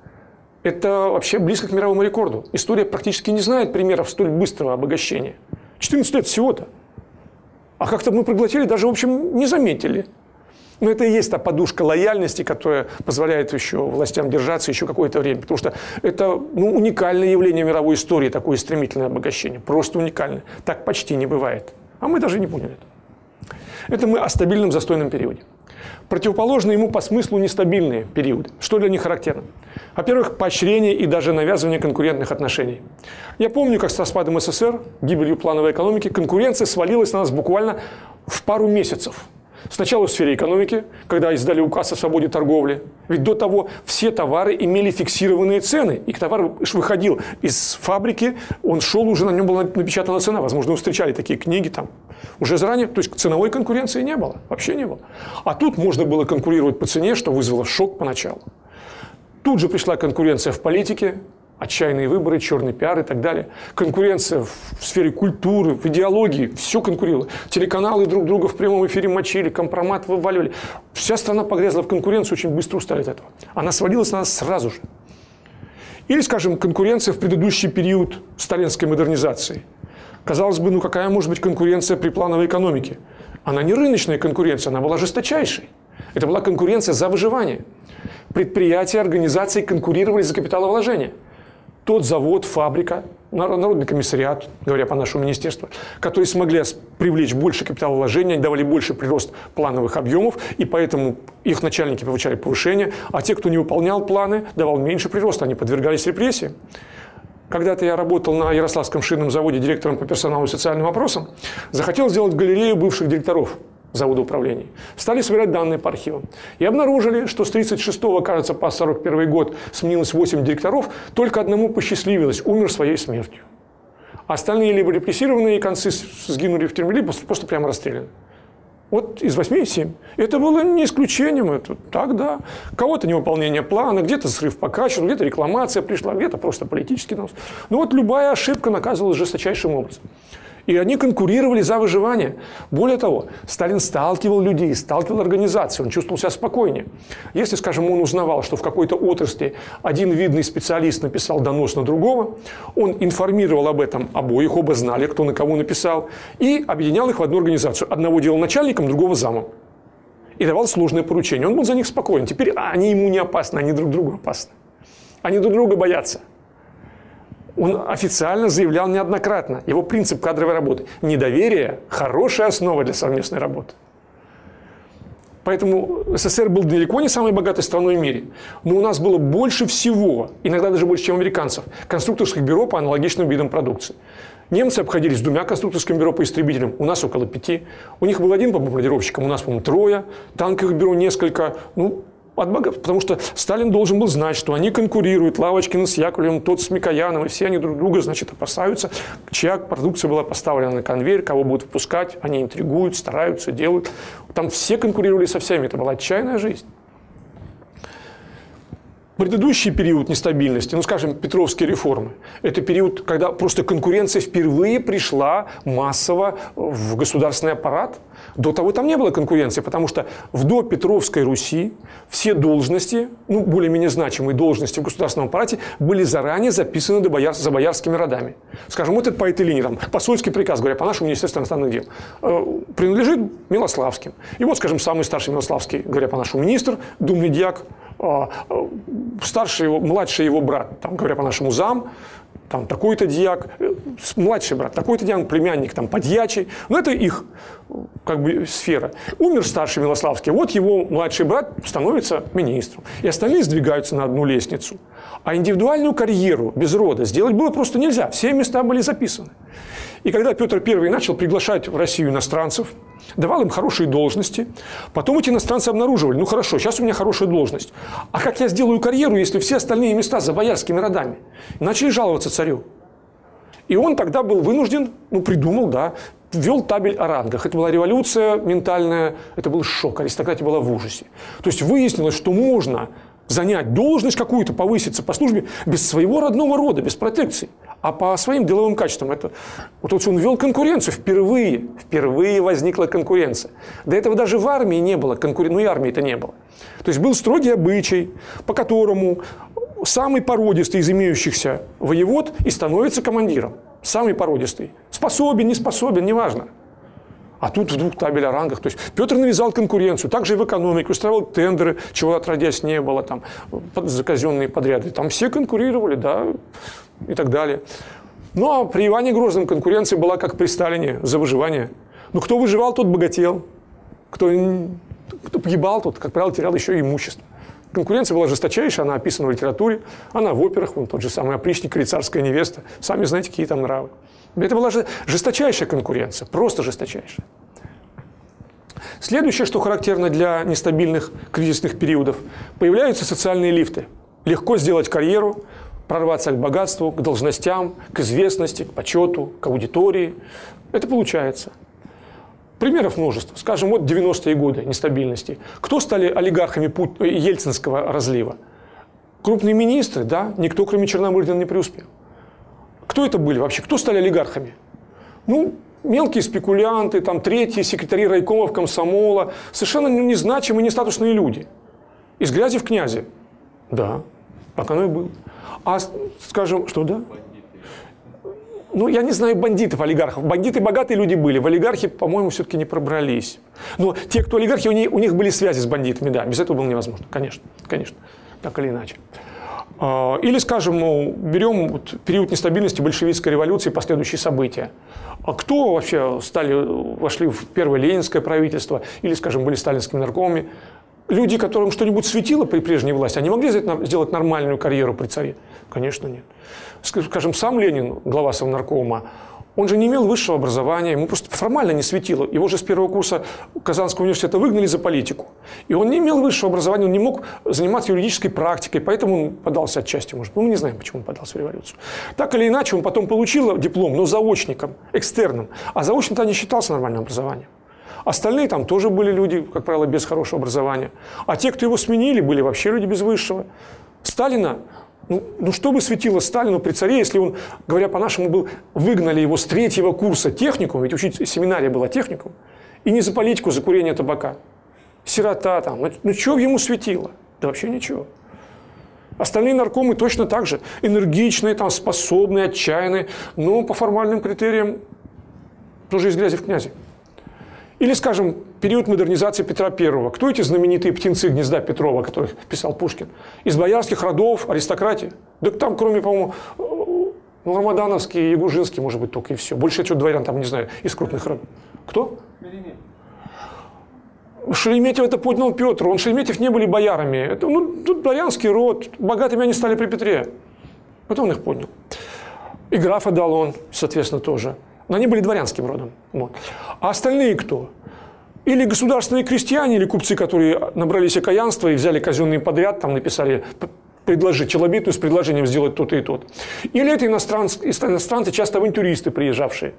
это вообще близко к мировому рекорду. История практически не знает примеров столь быстрого обогащения. 14 лет всего-то. А как-то мы проглотили, даже, в общем, не заметили. Но это и есть та подушка лояльности, которая позволяет еще властям держаться еще какое-то время. Потому что это ну, уникальное явление мировой истории, такое стремительное обогащение. Просто уникальное. Так почти не бывает. А мы даже не поняли это. Это мы о стабильном застойном периоде противоположны ему по смыслу нестабильные периоды. Что для них характерно? Во-первых, поощрение и даже навязывание конкурентных отношений. Я помню, как с распадом СССР, гибелью плановой экономики, конкуренция свалилась на нас буквально в пару месяцев. Сначала в сфере экономики, когда издали указ о свободе торговли. Ведь до того все товары имели фиксированные цены. И товар выходил из фабрики, он шел, уже на нем была напечатана цена. Возможно, вы встречали такие книги там уже заранее. То есть ценовой конкуренции не было, вообще не было. А тут можно было конкурировать по цене, что вызвало шок поначалу. Тут же пришла конкуренция в политике, отчаянные выборы, черный пиар и так далее. Конкуренция в сфере культуры, в идеологии, все конкурировало. Телеканалы друг друга в прямом эфире мочили, компромат вываливали. Вся страна погрязла в конкуренции, очень быстро устали от этого. Она свалилась на нас сразу же. Или, скажем, конкуренция в предыдущий период сталинской модернизации. Казалось бы, ну какая может быть конкуренция при плановой экономике? Она не рыночная конкуренция, она была жесточайшей. Это была конкуренция за выживание. Предприятия, организации конкурировали за капиталовложение – тот завод, фабрика, Народный комиссариат, говоря по нашему министерству, которые смогли привлечь больше капиталовложения, давали больше прирост плановых объемов, и поэтому их начальники получали повышение, а те, кто не выполнял планы, давал меньше прироста, они подвергались репрессиям. Когда-то я работал на Ярославском шинном заводе директором по персоналу и социальным вопросам, захотел сделать галерею бывших директоров завода управления. Стали собирать данные по архивам. И обнаружили, что с 36 кажется, по 41 год сменилось 8 директоров, только одному посчастливилось, умер своей смертью. Остальные либо репрессированные концы сгинули в тюрьме, либо просто прямо расстреляны. Вот из 8 7. Это было не исключением. Это так, да. Кого-то невыполнение плана, где-то срыв по качеству, где-то рекламация пришла, где-то просто политический нос. Ну вот любая ошибка наказывалась жесточайшим образом. И они конкурировали за выживание. Более того, Сталин сталкивал людей, сталкивал организации, он чувствовал себя спокойнее. Если, скажем, он узнавал, что в какой-то отрасли один видный специалист написал донос на другого, он информировал об этом обоих, оба знали, кто на кого написал, и объединял их в одну организацию. Одного делал начальником, другого замом. И давал сложное поручение. Он был за них спокоен. Теперь они ему не опасны, они друг другу опасны. Они друг друга боятся он официально заявлял неоднократно. Его принцип кадровой работы. Недоверие – хорошая основа для совместной работы. Поэтому СССР был далеко не самой богатой страной в мире. Но у нас было больше всего, иногда даже больше, чем у американцев, конструкторских бюро по аналогичным видам продукции. Немцы обходились двумя конструкторскими бюро по истребителям, у нас около пяти. У них был один по бомбардировщикам, у нас, по-моему, трое. Танковых бюро несколько. Ну, от богов, потому что Сталин должен был знать, что они конкурируют, Лавочкин с Яковлевым, тот с Микояном, и все они друг друга, значит, опасаются, чья продукция была поставлена на конвейер, кого будут выпускать, они интригуют, стараются, делают. Там все конкурировали со всеми, это была отчаянная жизнь. Предыдущий период нестабильности, ну, скажем, Петровские реформы, это период, когда просто конкуренция впервые пришла массово в государственный аппарат. До того там не было конкуренции, потому что в допетровской Руси все должности, ну, более-менее значимые должности в государственном аппарате были заранее записаны до бояр, за боярскими родами. Скажем, вот этот по этой линии, там, посольский приказ, говоря по нашему Министерству иностранных дел, э, принадлежит Милославским. И вот, скажем, самый старший Милославский, говоря по нашему министр, думный дьяк, а, старший его, младший его брат, там, говоря по-нашему, зам, там такой-то дьяк, э, младший брат, такой-то дьяк, племянник, там, подьячий. Но это их как бы сфера. Умер старший Милославский, вот его младший брат становится министром. И остальные сдвигаются на одну лестницу. А индивидуальную карьеру без рода сделать было просто нельзя. Все места были записаны. И когда Петр I начал приглашать в Россию иностранцев, давал им хорошие должности, потом эти иностранцы обнаруживали, ну хорошо, сейчас у меня хорошая должность, а как я сделаю карьеру, если все остальные места за боярскими родами? Начали жаловаться царю. И он тогда был вынужден, ну придумал, да, ввел табель о рангах. Это была революция ментальная, это был шок, аристократия была в ужасе. То есть выяснилось, что можно занять должность какую-то, повыситься по службе без своего родного рода, без протекции а по своим деловым качествам. Это, вот он ввел конкуренцию впервые. Впервые возникла конкуренция. До этого даже в армии не было конкуренции, ну и армии-то не было. То есть был строгий обычай, по которому самый породистый из имеющихся воевод и становится командиром. Самый породистый. Способен, не способен, неважно. А тут в двух табель о рангах. То есть Петр навязал конкуренцию. Также и в экономике. Устраивал тендеры, чего отродясь не было. Там, заказенные подряды. Там все конкурировали, да и так далее. Ну, а при Иване Грозном конкуренция была как при Сталине за выживание. Ну, кто выживал, тот богател. Кто, кто погибал, тот, как правило, терял еще и имущество. Конкуренция была жесточайшая, она описана в литературе, она в операх, вон тот же самый опричник или царская невеста. Сами знаете, какие там нравы. Это была жесточайшая конкуренция, просто жесточайшая. Следующее, что характерно для нестабильных кризисных периодов, появляются социальные лифты. Легко сделать карьеру, прорваться к богатству, к должностям, к известности, к почету, к аудитории. Это получается. Примеров множество. Скажем, вот 90-е годы нестабильности. Кто стали олигархами э, ельцинского разлива? Крупные министры, да, никто, кроме Черномырдина, не преуспел. Кто это были вообще? Кто стали олигархами? Ну, мелкие спекулянты, там, третьи секретари райкомов комсомола, совершенно незначимые, нестатусные люди. Из грязи в князи. Да, так оно и было. А, скажем, что да? Ну, я не знаю бандитов, олигархов. Бандиты богатые люди были. В олигархи, по-моему, все-таки не пробрались. Но те, кто олигархи, у них, у них были связи с бандитами, да. Без этого было невозможно. Конечно, конечно. Так или иначе. А, или, скажем, ну, берем период нестабильности большевистской революции и последующие события. А кто вообще стали, вошли в первое ленинское правительство или, скажем, были сталинскими наркомами? Люди, которым что-нибудь светило при прежней власти, они могли сделать нормальную карьеру при царе? Конечно, нет. Скажем, сам Ленин, глава Совнаркома, он же не имел высшего образования, ему просто формально не светило. Его же с первого курса Казанского университета выгнали за политику. И он не имел высшего образования, он не мог заниматься юридической практикой, поэтому он подался отчасти, может. Ну, мы не знаем, почему он подался в революцию. Так или иначе, он потом получил диплом, но заочником, экстерном. А заочным-то не считался нормальным образованием. Остальные там тоже были люди, как правило, без хорошего образования. А те, кто его сменили, были вообще люди без высшего. Сталина ну, ну что бы светило Сталину при царе, если он, говоря по-нашему, был, выгнали его с третьего курса техникум, ведь учить семинария была техникум, и не за политику, за курение табака. Сирота там, ну, ну что ему светило? Да вообще ничего. Остальные наркомы точно так же. Энергичные, там, способные, отчаянные, но по формальным критериям тоже из грязи в князи. Или, скажем, период модернизации Петра I. Кто эти знаменитые птенцы гнезда Петрова, которых писал Пушкин? Из боярских родов, аристократии? Да там, кроме, по-моему, ну, Рамадановский, Ягужинский, может быть, только и все. Больше я что дворян там, не знаю, из крупных родов. Кто? Шереметьев это поднял Петр. Он Шереметьев не были боярами. Это, ну, тут дворянский род. Богатыми они стали при Петре. Потом он их поднял. И графа дал он, соответственно, тоже. Но они были дворянским родом. Вот. А остальные кто? Или государственные крестьяне, или купцы, которые набрались окаянства и взяли казенный подряд, там написали предложить челобитную с предложением сделать то-то и то-то. Или это иностранцы, иностранцы, часто авантюристы приезжавшие.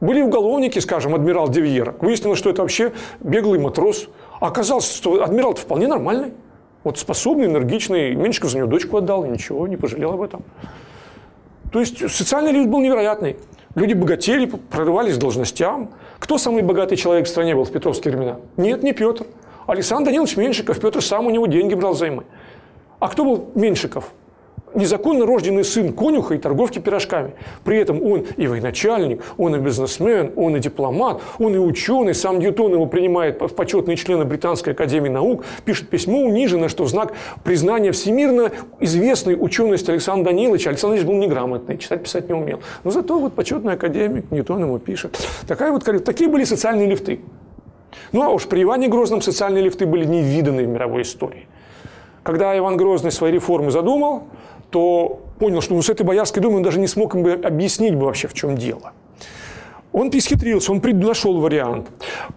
Были уголовники, скажем, адмирал Девьер. Выяснилось, что это вообще беглый матрос. А оказалось, что адмирал вполне нормальный. Вот способный, энергичный. Меньшиков за него дочку отдал, и ничего, не пожалел об этом. То есть социальный лифт был невероятный. Люди богатели, прорывались к должностям. Кто самый богатый человек в стране был в петровские времена? Нет, не Петр. Александр Данилович Меньшиков. Петр сам у него деньги брал займы. А кто был Меньшиков? Незаконно рожденный сын конюха и торговки пирожками. При этом он и военачальник, он и бизнесмен, он и дипломат, он и ученый. Сам Ньютон его принимает в почетные члены Британской академии наук, пишет письмо униженное, что в знак признания всемирно известной учености Александра Даниловича. Александр Данилович был неграмотный, читать, писать не умел. Но зато вот почетный академик Ньютон ему пишет. Такая вот, такие были социальные лифты. Ну а уж при Иване Грозном социальные лифты были невиданные в мировой истории. Когда Иван Грозный свои реформы задумал, то понял, что ну, с этой Боярской думой он даже не смог им бы объяснить бы вообще, в чем дело. Он исхитрился, он нашел вариант.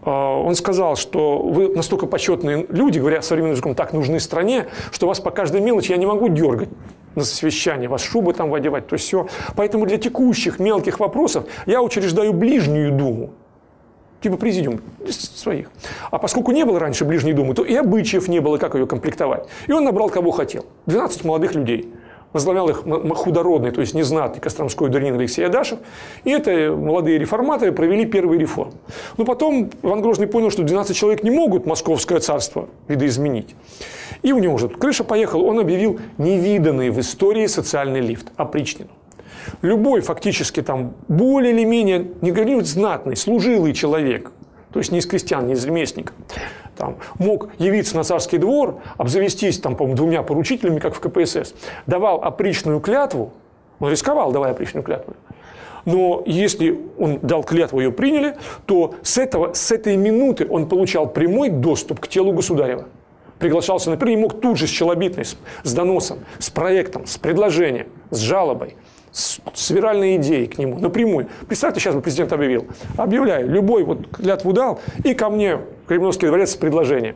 А, он сказал, что вы настолько почетные люди, говоря современным языком, так нужны стране, что вас по каждой мелочи я не могу дергать на совещание, вас шубы там выдевать, то все. Поэтому для текущих мелких вопросов я учреждаю ближнюю думу типа президиум своих. А поскольку не было раньше ближней думы, то и обычаев не было, как ее комплектовать. И он набрал кого хотел. 12 молодых людей. Возглавлял их худородный, то есть незнатный Костромской дворянин Алексей Адашев. И это молодые реформаторы провели первые реформы. Но потом Иван Грозный понял, что 12 человек не могут московское царство видоизменить. И у него уже крыша поехала. Он объявил невиданный в истории социальный лифт – опричнину любой фактически там более или менее, не говорю знатный, служилый человек, то есть не из крестьян, не из ремесленников, там, мог явиться на царский двор, обзавестись там, по двумя поручителями, как в КПСС, давал опричную клятву, он рисковал, давая опричную клятву, но если он дал клятву, ее приняли, то с, этого, с этой минуты он получал прямой доступ к телу государева. Приглашался на и мог тут же с челобитной, с доносом, с проектом, с предложением, с жалобой – с, с виральной идеей к нему напрямую. Представьте, сейчас бы президент объявил. Объявляю, любой вот клятву дал, и ко мне Кремлевский дворец с предложением.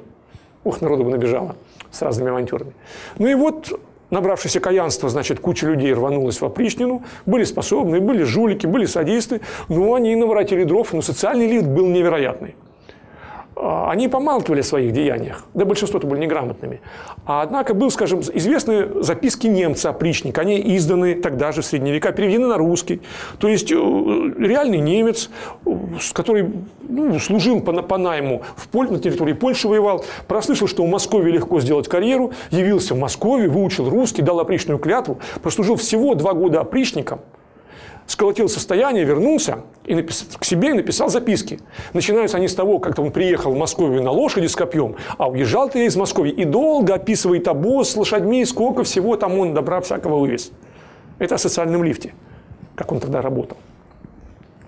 Ух, народу бы набежало с разными авантюрами. Ну и вот набравшись окаянства, значит, куча людей рванулась в опричнину, были способные, были жулики, были садисты, но они наворотили дров, но социальный лифт был невероятный. А, они помалкивали о своих деяниях, да большинство-то были неграмотными. А однако был, скажем, известны записки немца опричника, они изданы тогда же в средние века, переведены на русский. То есть э, реальный немец, который ну, служил по, по найму в Поль, на территории Польши воевал, прослышал, что в Москве легко сделать карьеру, явился в Москве, выучил русский, дал опричную клятву, прослужил всего два года опричником – сколотил состояние, вернулся и напис... к себе и написал записки. Начинаются они с того, как он приехал в Москву на лошади с копьем, а уезжал ты из Москвы и долго описывает обоз с лошадьми, сколько всего там он добра всякого вывез. Это о социальном лифте, как он тогда работал.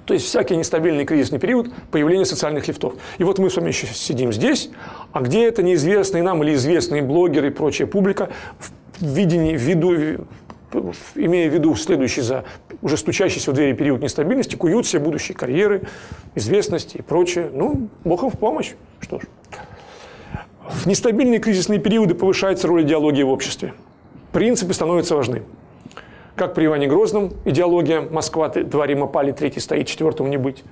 То есть всякий нестабильный кризисный период появления социальных лифтов. И вот мы с вами еще сидим здесь, а где это неизвестные нам или известные блогеры и прочая публика в видении, в виду, имея в виду следующий за уже стучащийся в двери период нестабильности, куют все будущие карьеры, известности и прочее. Ну, Бог им в помощь. Что ж. В нестабильные кризисные периоды повышается роль идеологии в обществе. Принципы становятся важны. Как при Иване Грозном идеология «Москва, два Рима пали, третий стоит, четвертого не быть»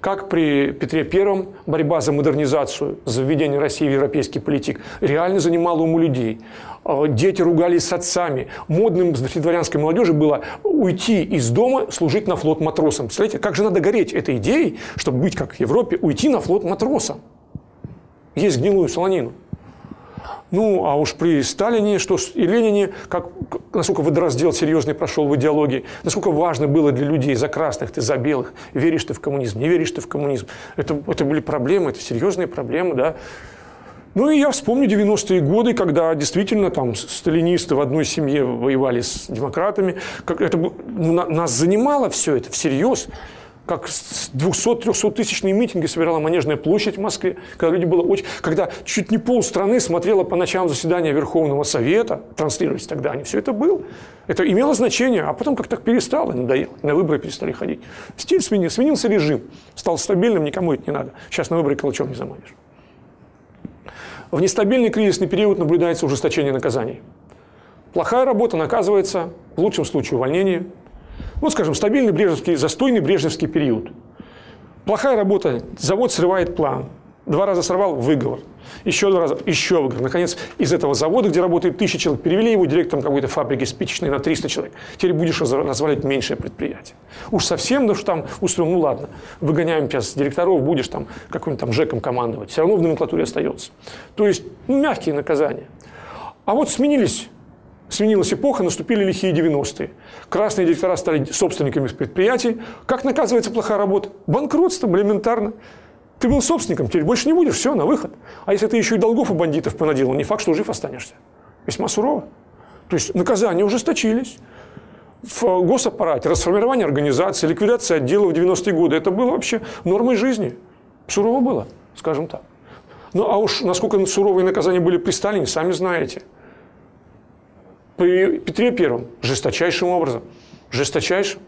как при Петре Первом борьба за модернизацию, за введение России в европейский политик реально занимала уму людей. А, дети ругались с отцами. Модным среди дворянской молодежи было уйти из дома, служить на флот матросом. Представляете, как же надо гореть этой идеей, чтобы быть как в Европе, уйти на флот матросом. Есть гнилую солонину. Ну, а уж при Сталине что, и Ленине, как, насколько водораздел серьезный прошел в идеологии, насколько важно было для людей за красных, ты за белых, веришь ты в коммунизм, не веришь ты в коммунизм. Это, это были проблемы, это серьезные проблемы, да. Ну и я вспомню 90-е годы, когда действительно там сталинисты в одной семье воевали с демократами. Как это, нас занимало все это всерьез как 200-300 тысячные митинги собирала Манежная площадь в Москве, когда люди было очень... Когда чуть не пол страны смотрела по ночам заседания Верховного Совета, транслировались тогда они, все это было. Это имело значение, а потом как-то перестало, надоело, на выборы перестали ходить. Стиль сменился, сменился режим, стал стабильным, никому это не надо. Сейчас на выборы калачом не заманишь. В нестабильный кризисный период наблюдается ужесточение наказаний. Плохая работа наказывается, в лучшем случае увольнение, вот, скажем, стабильный брежневский, застойный брежневский период. Плохая работа, завод срывает план. Два раза сорвал – выговор. Еще два раза – еще выговор. Наконец, из этого завода, где работает тысяча человек, перевели его директором какой-то фабрики спичечной на 300 человек. Теперь будешь развалить меньшее предприятие. Уж совсем, ну что там устроил, ну ладно, выгоняем сейчас директоров, будешь там какой-нибудь там ЖЭКом командовать. Все равно в номенклатуре остается. То есть, ну, мягкие наказания. А вот сменились Сменилась эпоха, наступили лихие 90-е. Красные директора стали собственниками предприятий. Как наказывается плохая работа? Банкротством элементарно. Ты был собственником, теперь больше не будешь, все, на выход. А если ты еще и долгов у бандитов понаделал, не факт, что жив останешься. Весьма сурово. То есть наказания ужесточились. В госаппарате расформирование организации, ликвидация отдела в 90-е годы – это было вообще нормой жизни. Сурово было, скажем так. Ну а уж насколько суровые наказания были при Сталине, сами знаете. При Петре Первом жесточайшим образом. Жесточайшим.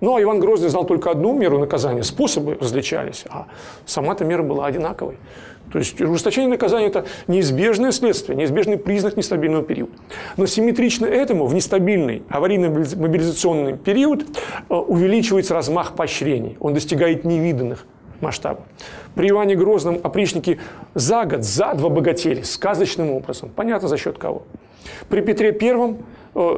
Ну, а Иван Грозный знал только одну меру наказания, способы различались, а сама-то мера была одинаковой. То есть ужесточение наказания – это неизбежное следствие, неизбежный признак нестабильного периода. Но симметрично этому в нестабильный аварийно-мобилизационный период э, увеличивается размах поощрений. Он достигает невиданных масштабов. При Иване Грозном опричники за год, за два богатели сказочным образом. Понятно, за счет кого. При Петре Первом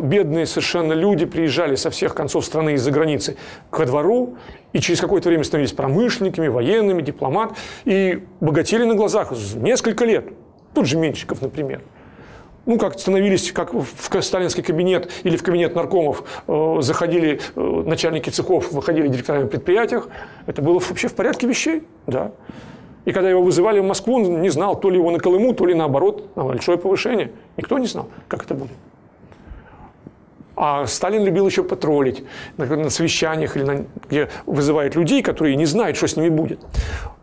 бедные совершенно люди приезжали со всех концов страны из-за границы ко двору, и через какое-то время становились промышленниками, военными, дипломат, и богатели на глазах несколько лет. Тот же Меньшиков, например. Ну, как становились, как в сталинский кабинет или в кабинет наркомов э, заходили э, начальники цехов, выходили директорами предприятиях. Это было вообще в порядке вещей, да. И когда его вызывали в Москву, он не знал, то ли его на Колыму, то ли наоборот, на большое повышение. Никто не знал, как это будет. А Сталин любил еще потроллить на, совещаниях, или на, где вызывает людей, которые не знают, что с ними будет.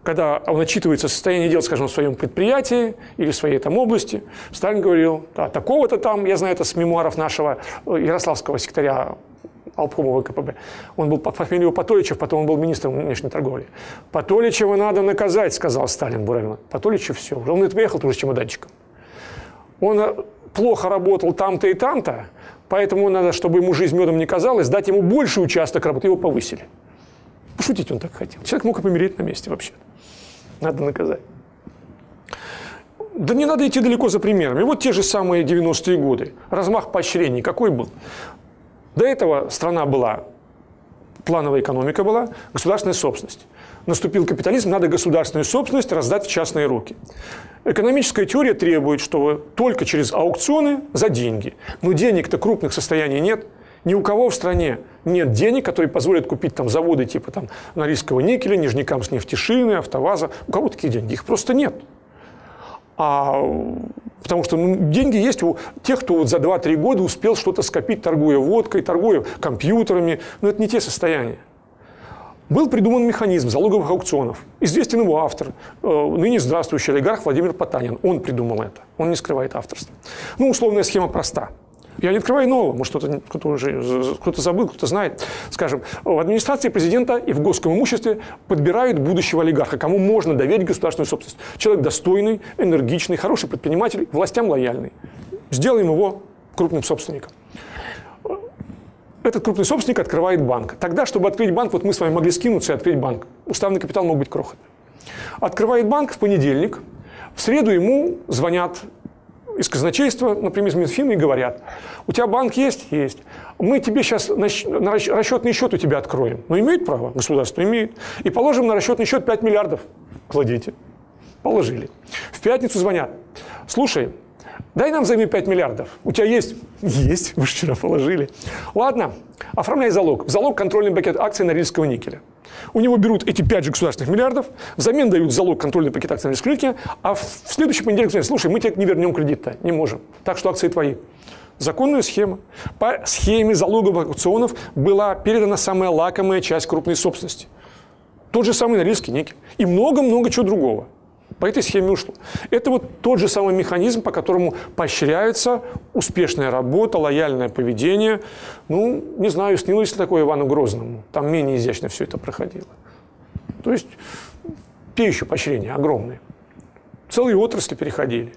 Когда он отчитывается состояние дел, скажем, в своем предприятии или в своей там области, Сталин говорил, да, такого-то там, я знаю это с мемуаров нашего э, ярославского секретаря Алпкома ВКПБ. Он был по фамилии Патоличев, потом он был министром внешней торговли. Патоличева надо наказать, сказал Сталин Буравину. Патоличев все. Он это поехал тоже чемоданчиком. Он э, плохо работал там-то и там-то, Поэтому надо, чтобы ему жизнь медом не казалась, дать ему больше участок работы, его повысили. Пошутить он так хотел. Человек мог и помереть на месте вообще. Надо наказать. Да не надо идти далеко за примерами. Вот те же самые 90-е годы. Размах поощрений какой был? До этого страна была, плановая экономика была, государственная собственность наступил капитализм, надо государственную собственность раздать в частные руки. Экономическая теория требует, что только через аукционы за деньги. Но денег-то крупных состояний нет. Ни у кого в стране нет денег, которые позволят купить там заводы типа там Норильского никеля, Нижнекамск нефтешины, Автоваза. У кого такие деньги? Их просто нет. А, потому что ну, деньги есть у тех, кто вот за 2-3 года успел что-то скопить, торгуя водкой, торгуя компьютерами. Но это не те состояния. Был придуман механизм залоговых аукционов. Известен его автор, э, ныне здравствующий олигарх Владимир Потанин. Он придумал это. Он не скрывает авторство. Ну, условная схема проста. Я не открываю нового, может, кто-то кто уже кто-то забыл, кто-то знает. Скажем, в администрации президента и в госском имуществе подбирают будущего олигарха, кому можно доверить государственную собственность. Человек достойный, энергичный, хороший предприниматель, властям лояльный. Сделаем его крупным собственником этот крупный собственник открывает банк. Тогда, чтобы открыть банк, вот мы с вами могли скинуться и открыть банк. Уставный капитал мог быть крохотный. Открывает банк в понедельник. В среду ему звонят из казначейства, например, из Минфина, и говорят, у тебя банк есть? Есть. Мы тебе сейчас на расчетный счет у тебя откроем. Ну, имеет право, государство имеет. И положим на расчетный счет 5 миллиардов. Кладите. Положили. В пятницу звонят. Слушай, Дай нам займи 5 миллиардов. У тебя есть? Есть, вы вчера положили. Ладно, оформляй залог. В залог контрольный пакет акций Норильского никеля. У него берут эти 5 же государственных миллиардов, взамен дают залог контрольный пакет акций Норильского никеля, а в следующий понедельник говорят, слушай, мы тебе не вернем кредит-то, не можем. Так что акции твои. Законная схема. По схеме залоговых аукционов была передана самая лакомая часть крупной собственности. Тот же самый Норильский никель. И много-много чего другого. По этой схеме ушло. Это вот тот же самый механизм, по которому поощряется успешная работа, лояльное поведение. Ну, не знаю, снилось ли такое Ивану Грозному. Там менее изящно все это проходило. То есть, те еще поощрения огромные. Целые отрасли переходили.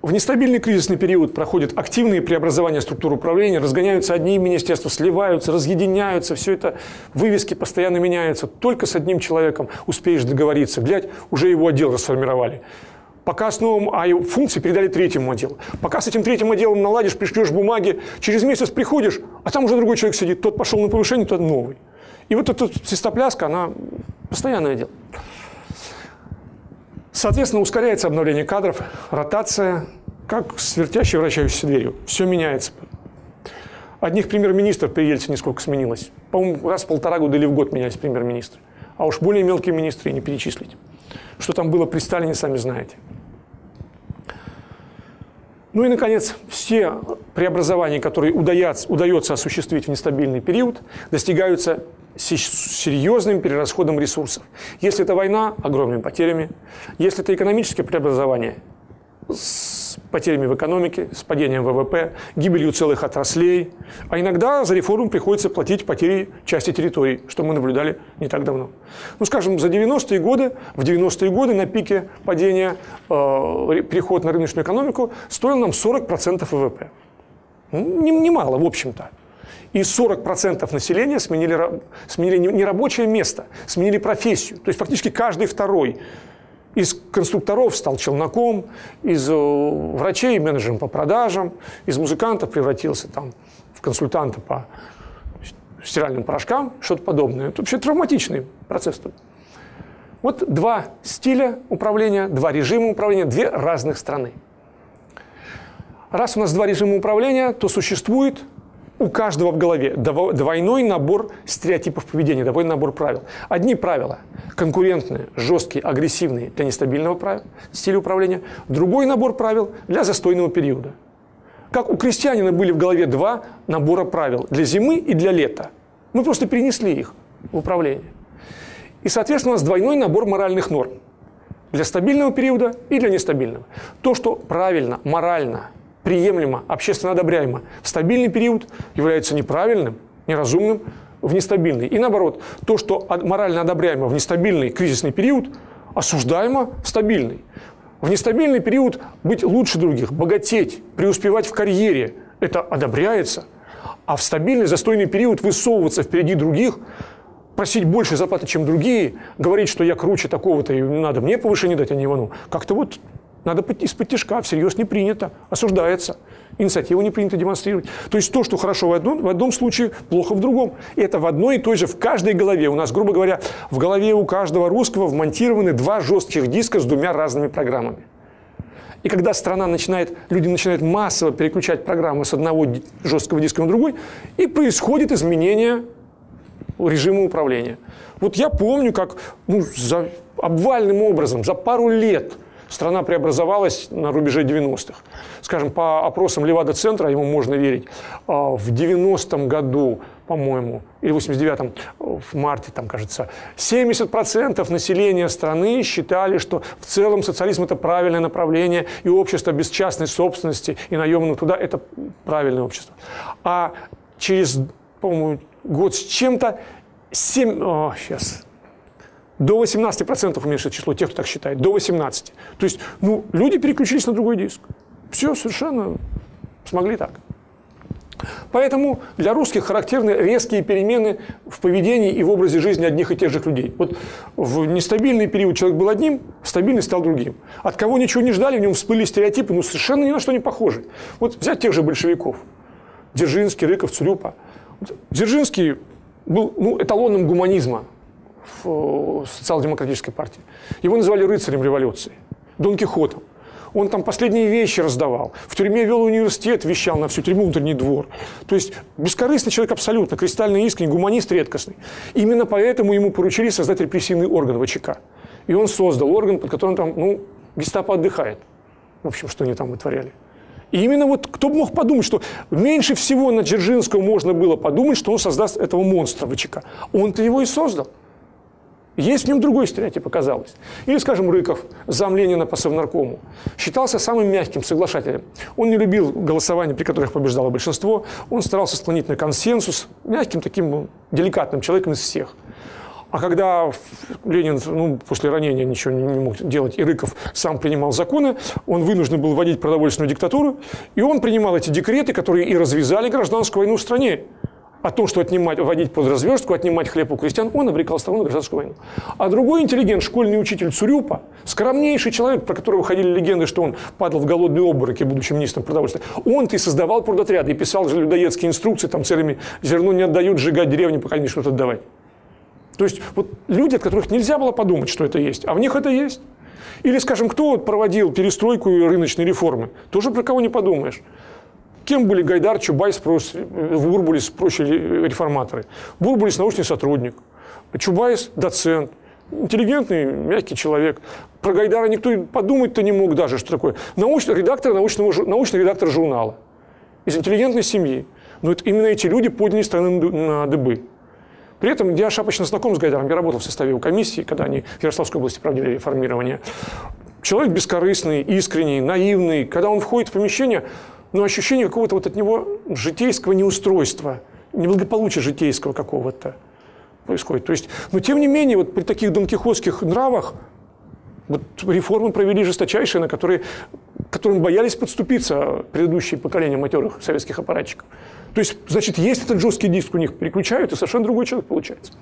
В нестабильный кризисный период проходят активные преобразования структуры управления, разгоняются одни министерства, сливаются, разъединяются, все это, вывески постоянно меняются. Только с одним человеком успеешь договориться. Глядь, уже его отдел расформировали. Пока с новым а функции передали третьему отделу. Пока с этим третьим отделом наладишь, пришлешь бумаги, через месяц приходишь, а там уже другой человек сидит. Тот пошел на повышение, тот новый. И вот эта свистопляска, она постоянное дело. Соответственно, ускоряется обновление кадров, ротация, как с вертящей вращающейся дверью. Все меняется. Одних премьер-министров при Ельцине сколько сменилось. По-моему, раз в полтора года или в год менялись премьер-министры. А уж более мелкие министры не перечислить. Что там было при Сталине, сами знаете. Ну и, наконец, все преобразования, которые удается, удается осуществить в нестабильный период, достигаются серьезным перерасходом ресурсов. Если это война, огромными потерями. Если это экономическое преобразование, потерями в экономике, с падением ВВП, гибелью целых отраслей. А иногда за реформу приходится платить потери части территорий, что мы наблюдали не так давно. Ну, скажем, за 90-е годы, в 90-е годы на пике падения э, переход на рыночную экономику стоил нам 40% ВВП. Немало, в общем-то. И 40% населения сменили, сменили не рабочее место, сменили профессию. То есть фактически каждый второй из конструкторов стал челноком, из э, врачей менеджером по продажам, из музыкантов превратился там, в консультанта по стиральным порошкам, что-то подобное. Это вообще травматичный процесс. Вот два стиля управления, два режима управления, две разных страны. Раз у нас два режима управления, то существует у каждого в голове двойной набор стереотипов поведения, двойной набор правил. Одни правила конкурентные, жесткие, агрессивные для нестабильного правила, стиля управления. Другой набор правил для застойного периода. Как у крестьянина были в голове два набора правил для зимы и для лета. Мы просто перенесли их в управление. И, соответственно, у нас двойной набор моральных норм для стабильного периода и для нестабильного. То, что правильно, морально, приемлемо, общественно одобряемо стабильный период, является неправильным, неразумным в нестабильный. И наоборот, то, что морально одобряемо в нестабильный кризисный период, осуждаемо в стабильный. В нестабильный период быть лучше других, богатеть, преуспевать в карьере – это одобряется. А в стабильный, застойный период высовываться впереди других, просить больше зарплаты, чем другие, говорить, что я круче такого-то, и надо мне повышение дать, а не Ивану. Как-то вот надо из-под тяжка, всерьез не принято, осуждается. Инициативу не принято демонстрировать. То есть то, что хорошо в одном, в одном случае, плохо в другом. И это в одной и той же, в каждой голове. У нас, грубо говоря, в голове у каждого русского вмонтированы два жестких диска с двумя разными программами. И когда страна начинает, люди начинают массово переключать программы с одного жесткого диска на другой, и происходит изменение режима управления. Вот я помню, как ну, за обвальным образом за пару лет – страна преобразовалась на рубеже 90-х. Скажем, по опросам Левада-центра, ему можно верить, а, в 90-м году, по-моему, или в 89-м, в марте, там, кажется, 70% населения страны считали, что в целом социализм – это правильное направление, и общество без частной собственности и наемного туда – это правильное общество. А через, по-моему, год с чем-то 7, о, сейчас, до 18% уменьшится число тех, кто так считает. До 18%. То есть, ну, люди переключились на другой диск. Все совершенно смогли так. Поэтому для русских характерны резкие перемены в поведении и в образе жизни одних и тех же людей. Вот в нестабильный период человек был одним, в стабильный стал другим. От кого ничего не ждали, в нем всплыли стереотипы, ну совершенно ни на что не похожи. Вот взять тех же большевиков. Дзержинский, Рыков, Цурюпа. Дзержинский был ну, эталоном гуманизма в э, социал-демократической партии. Его называли рыцарем революции, Дон Кихотом. Он там последние вещи раздавал. В тюрьме вел университет, вещал на всю тюрьму, внутренний двор. То есть бескорыстный человек абсолютно, кристально искренний, гуманист редкостный. Именно поэтому ему поручили создать репрессивный орган ВЧК. И он создал орган, под которым там, ну, гестапо отдыхает. В общем, что они там вытворяли. И именно вот кто бы мог подумать, что меньше всего на Дзержинского можно было подумать, что он создаст этого монстра ВЧК. Он-то его и создал. Есть в нем другой стереотип оказалось. Или, скажем, Рыков, зам Ленина по Совнаркому, считался самым мягким соглашателем. Он не любил голосования, при которых побеждало большинство. Он старался склонить на консенсус, мягким таким деликатным человеком из всех. А когда Ленин ну, после ранения ничего не мог делать, и Рыков сам принимал законы, он вынужден был вводить продовольственную диктатуру, и он принимал эти декреты, которые и развязали гражданскую войну в стране о том, что отнимать, вводить под разверстку, отнимать хлеб у крестьян, он обрекал страну на гражданскую войну. А другой интеллигент, школьный учитель Цурюпа, скромнейший человек, про которого ходили легенды, что он падал в голодные обмороки, будучи министром продовольствия, он-то и создавал продотряды и писал же людоедские инструкции там целями «зерно не отдают, сжигать деревни, пока не что-то отдавать». То есть вот люди, от которых нельзя было подумать, что это есть, а в них это есть. Или, скажем, кто проводил перестройку и рыночные реформы? Тоже про кого не подумаешь. Кем были Гайдар, Чубайс, Бурбулис, прочие реформаторы? Бурбулис – научный сотрудник, Чубайс – доцент, интеллигентный, мягкий человек. Про Гайдара никто подумать-то не мог даже, что такое. Научный редактор, научного, научный редактор журнала из интеллигентной семьи. Но это именно эти люди подняли страны на дыбы. При этом я шапочно знаком с Гайдаром. Я работал в составе его комиссии, когда они в Ярославской области проводили реформирование. Человек бескорыстный, искренний, наивный. Когда он входит в помещение, ну, ощущение какого-то вот от него житейского неустройства, неблагополучия житейского какого-то происходит. То есть, но тем не менее, вот при таких донкихотских нравах вот реформы провели жесточайшие, на которые, которым боялись подступиться предыдущие поколения матерых советских аппаратчиков. То есть, значит, есть этот жесткий диск у них, переключают, и совершенно другой человек получается.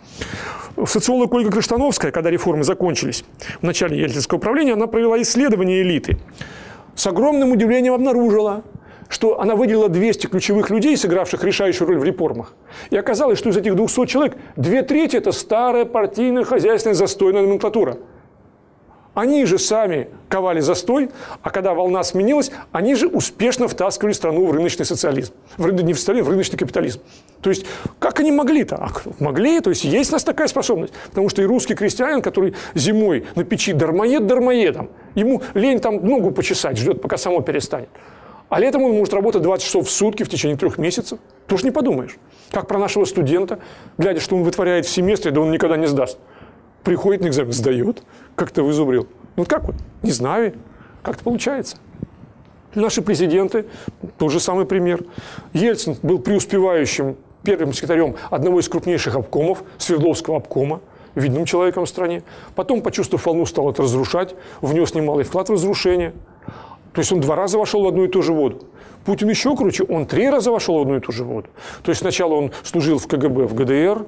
Социолог Ольга Крыштановская, когда реформы закончились в начале Ельцинского управления, она провела исследование элиты. С огромным удивлением обнаружила, что она выделила 200 ключевых людей, сыгравших решающую роль в реформах. И оказалось, что из этих 200 человек две трети – это старая партийная, хозяйственная, застойная номенклатура – они же сами ковали застой, а когда волна сменилась, они же успешно втаскивали страну в рыночный социализм. В, не в социализм, в рыночный капитализм. То есть, как они могли-то? А, могли, то есть, есть у нас такая способность. Потому что и русский крестьянин, который зимой на печи дармоед дармоедом, ему лень там ногу почесать, ждет, пока само перестанет. А летом он может работать 20 часов в сутки в течение трех месяцев. Тоже не подумаешь. Как про нашего студента, глядя, что он вытворяет в семестре, да он никогда не сдаст приходит на экзамен, сдает. Как ты вызубрил? Ну как вот? Не знаю. Как-то получается. Наши президенты, тот же самый пример. Ельцин был преуспевающим первым секретарем одного из крупнейших обкомов, Свердловского обкома, видным человеком в стране. Потом, почувствовав волну, стал это разрушать, внес немалый вклад в разрушение. То есть он два раза вошел в одну и ту же воду. Путин еще круче, он три раза вошел в одну и ту же воду. То есть сначала он служил в КГБ в ГДР,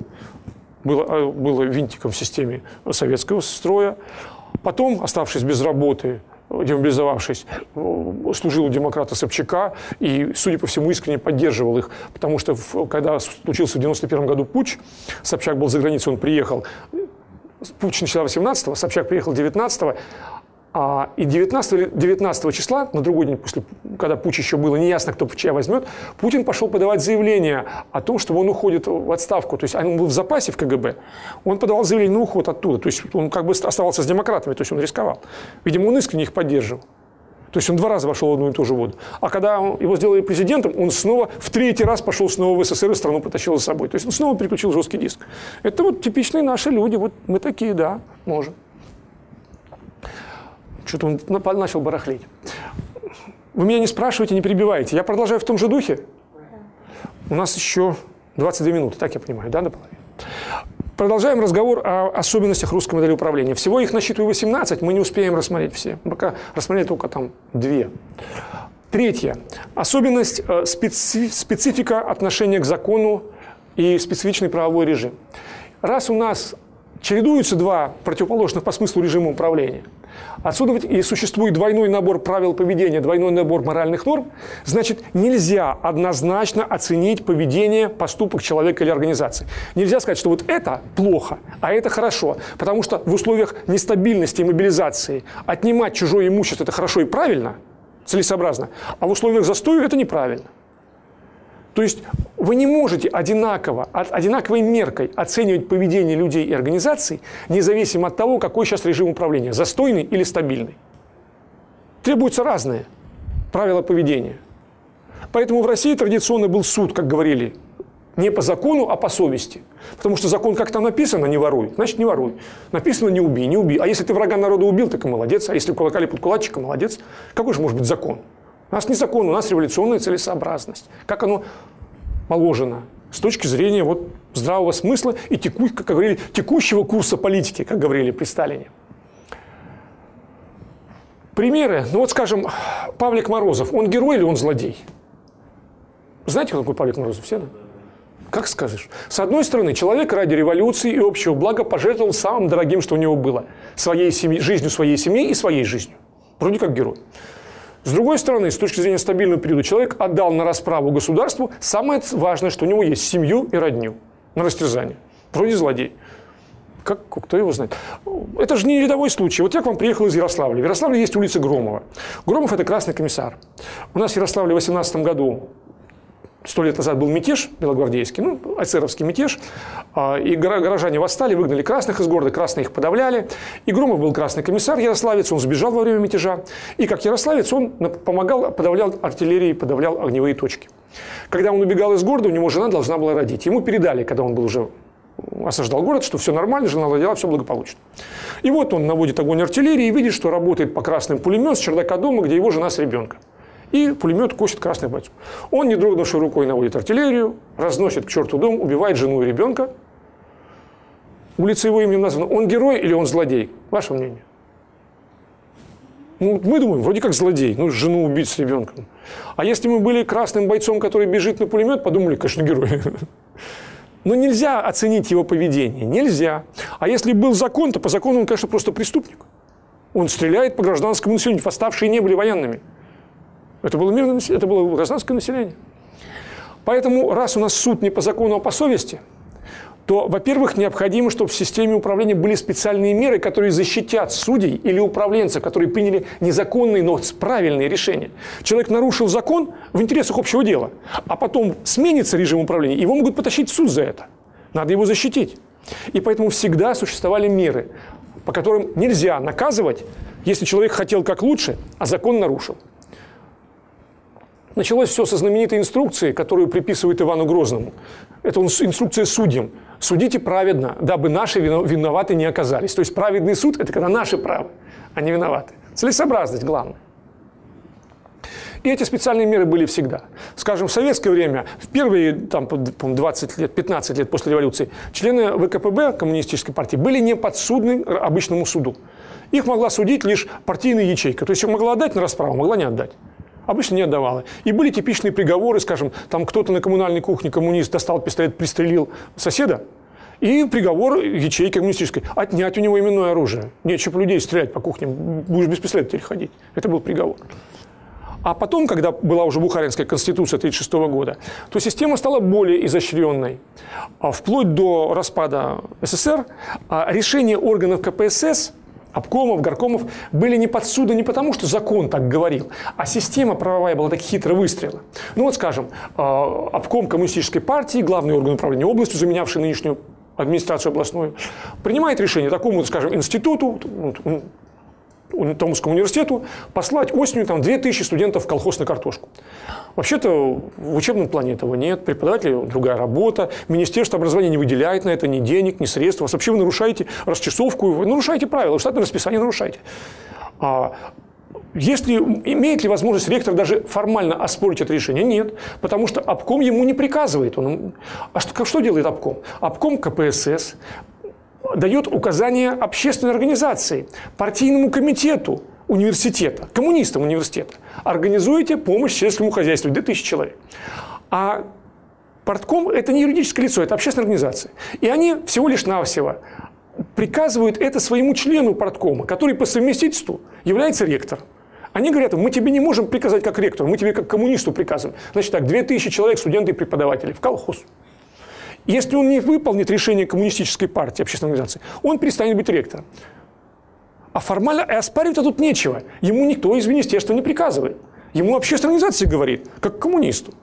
было, а, было винтиком в системе советского строя. Потом, оставшись без работы, демобилизовавшись, служил у демократа Собчака и, судя по всему, искренне поддерживал их, потому что когда случился в 91 году путч, Собчак был за границей, он приехал, путч начался 18-го, Собчак приехал 19-го, а, и 19, 19 числа, на другой день, после, когда путь еще было, неясно, кто чья возьмет, Путин пошел подавать заявление о том, что он уходит в отставку. То есть он был в запасе в КГБ. Он подавал заявление на уход оттуда. То есть он как бы оставался с демократами, то есть он рисковал. Видимо, он искренне их поддерживал. То есть он два раза вошел в одну и ту же воду. А когда его сделали президентом, он снова в третий раз пошел снова в СССР и страну потащил за собой. То есть он снова переключил жесткий диск. Это вот типичные наши люди. Вот мы такие, да, можем. Что-то он начал барахлить. Вы меня не спрашиваете, не перебиваете. Я продолжаю в том же духе. У нас еще 22 минуты, так я понимаю, да, наполовину? Продолжаем разговор о особенностях русской модели управления. Всего их насчитываю 18, мы не успеем рассмотреть все. Пока рассмотрели только там две. Третье. Особенность э, специ, специфика отношения к закону и специфичный правовой режим. Раз у нас чередуются два противоположных по смыслу режима управления – Отсюда и существует двойной набор правил поведения, двойной набор моральных норм. Значит, нельзя однозначно оценить поведение, поступок человека или организации. Нельзя сказать, что вот это плохо, а это хорошо. Потому что в условиях нестабильности и мобилизации отнимать чужое имущество – это хорошо и правильно, целесообразно, а в условиях застоя это неправильно. То есть вы не можете одинаково, одинаковой меркой оценивать поведение людей и организаций, независимо от того, какой сейчас режим управления, застойный или стабильный. Требуются разные правила поведения. Поэтому в России традиционно был суд, как говорили, не по закону, а по совести. Потому что закон как там написано, не воруй, значит не воруй. Написано не убей, не убей. А если ты врага народа убил, так и молодец. А если кулакали под кулачика, молодец. Какой же может быть закон? У нас не закон, у нас революционная целесообразность. Как оно положено с точки зрения вот здравого смысла и теку, как говорили, текущего курса политики, как говорили при Сталине. Примеры. Ну вот, скажем, Павлик Морозов. Он герой или он злодей? Знаете, кто такой Павлик Морозов? Все, да? Как скажешь? С одной стороны, человек ради революции и общего блага пожертвовал самым дорогим, что у него было. Своей семьи, жизнью своей семьи и своей жизнью. Вроде как герой. С другой стороны, с точки зрения стабильного периода, человек отдал на расправу государству самое важное, что у него есть – семью и родню на растерзание. Вроде злодей. как, кто его знает? Это же не рядовой случай. Вот я к вам приехал из Ярославля. В Ярославле есть улица Громова. Громов – это красный комиссар. У нас в Ярославле в 18 году сто лет назад был мятеж белогвардейский, ну, офицеровский мятеж, а, и горожане восстали, выгнали красных из города, красные их подавляли. И Громов был красный комиссар ярославец, он сбежал во время мятежа. И как ярославец он помогал, подавлял артиллерии, подавлял огневые точки. Когда он убегал из города, у него жена должна была родить. Ему передали, когда он был уже осаждал город, что все нормально, жена родила, все благополучно. И вот он наводит огонь артиллерии и видит, что работает по красным пулемет с чердака дома, где его жена с ребенком и пулемет косит красных бойцов. Он, не дрогнувшей рукой, наводит артиллерию, разносит к черту дом, убивает жену и ребенка. Улица его именем названа. Он герой или он злодей? Ваше мнение? Ну, мы думаем, вроде как злодей, ну, жену убить с ребенком. А если мы были красным бойцом, который бежит на пулемет, подумали, конечно, герой. <laughs> Но нельзя оценить его поведение, нельзя. А если был закон, то по закону он, конечно, просто преступник. Он стреляет по гражданскому населению, восставшие не были военными. Это было мирное это было гражданское население. Поэтому, раз у нас суд не по закону, а по совести, то, во-первых, необходимо, чтобы в системе управления были специальные меры, которые защитят судей или управленцев, которые приняли незаконные, но правильные решения. Человек нарушил закон в интересах общего дела, а потом сменится режим управления, его могут потащить в суд за это. Надо его защитить. И поэтому всегда существовали меры, по которым нельзя наказывать, если человек хотел как лучше, а закон нарушил. Началось все со знаменитой инструкции, которую приписывает Ивану Грозному. Это инструкция судьям. Судите праведно, дабы наши виноваты не оказались. То есть праведный суд – это когда наши правы, а не виноваты. Целесообразность главное. И эти специальные меры были всегда. Скажем, в советское время, в первые там, 20 лет, 15 лет после революции, члены ВКПБ, коммунистической партии, были не подсудны обычному суду. Их могла судить лишь партийная ячейка. То есть их могла отдать на расправу, могла не отдать обычно не отдавала. И были типичные приговоры, скажем, там кто-то на коммунальной кухне, коммунист, достал пистолет, пристрелил соседа, и приговор ячейки коммунистической – отнять у него именное оружие. Нечего людей стрелять по кухням, будешь без пистолета переходить. Это был приговор. А потом, когда была уже Бухаринская конституция 1936 года, то система стала более изощренной. А вплоть до распада СССР а решение органов КПСС обкомов, горкомов были не подсуды не потому, что закон так говорил, а система правовая была так хитро выстрела. Ну вот, скажем, э, обком коммунистической партии, главный орган управления областью, заменявший нынешнюю администрацию областную, принимает решение такому, скажем, институту, Томскому университету послать осенью там, 2000 студентов в колхоз на картошку. Вообще-то в учебном плане этого нет, преподаватели другая работа, Министерство образования не выделяет на это ни денег, ни средств. Вас вообще вы нарушаете расчесовку, вы нарушаете правила, штатное расписание нарушаете. А если, имеет ли возможность ректор даже формально оспорить это решение? Нет, потому что обком ему не приказывает. Он, а что, что делает обком? Обком КПСС дает указания общественной организации, партийному комитету университета, коммунистам университета. Организуйте помощь сельскому хозяйству, 2000 человек. А портком – это не юридическое лицо, это общественная организация. И они всего лишь навсего приказывают это своему члену порткома, который по совместительству является ректором. Они говорят, мы тебе не можем приказать как ректору, мы тебе как коммунисту приказываем. Значит так, 2000 человек, студенты и преподаватели в колхоз. Если он не выполнит решение коммунистической партии, общественной организации, он перестанет быть ректором. А формально и оспаривать тут нечего. Ему никто из министерства не приказывает. Ему общественная организация говорит, как коммунисту.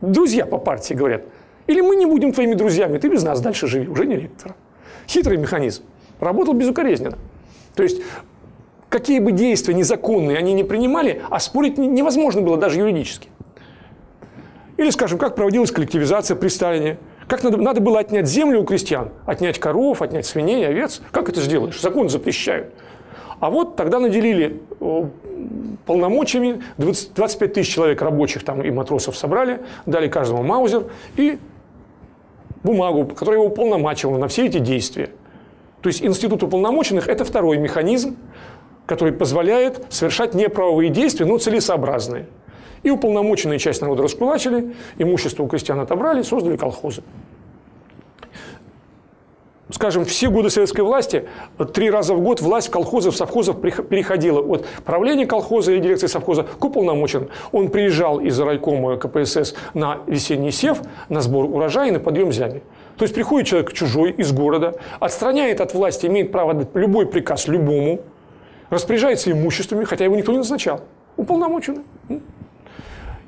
Друзья по партии говорят. Или мы не будем твоими друзьями, ты без нас дальше живи, уже не ректор. Хитрый механизм. Работал безукоризненно. То есть, какие бы действия незаконные они не принимали, оспорить невозможно было даже юридически. Или, скажем, как проводилась коллективизация при Сталине – как надо, надо было отнять землю у крестьян, отнять коров, отнять свиней, овец. Как это сделаешь? Закон запрещают. А вот тогда наделили полномочиями, 20, 25 тысяч человек рабочих там и матросов собрали, дали каждому маузер и бумагу, которая его уполномачивала на все эти действия. То есть институт уполномоченных – это второй механизм, который позволяет совершать неправовые действия, но целесообразные – и уполномоченные часть народа раскулачили, имущество у крестьян отобрали, создали колхозы. Скажем, все годы советской власти три раза в год власть колхозов, совхозов переходила от правления колхоза и дирекции совхоза к уполномоченным. Он приезжал из райкома КПСС на весенний сев, на сбор урожая и на подъем зями. То есть приходит человек чужой из города, отстраняет от власти, имеет право дать любой приказ любому, распоряжается имуществами, хотя его никто не назначал. Уполномоченный.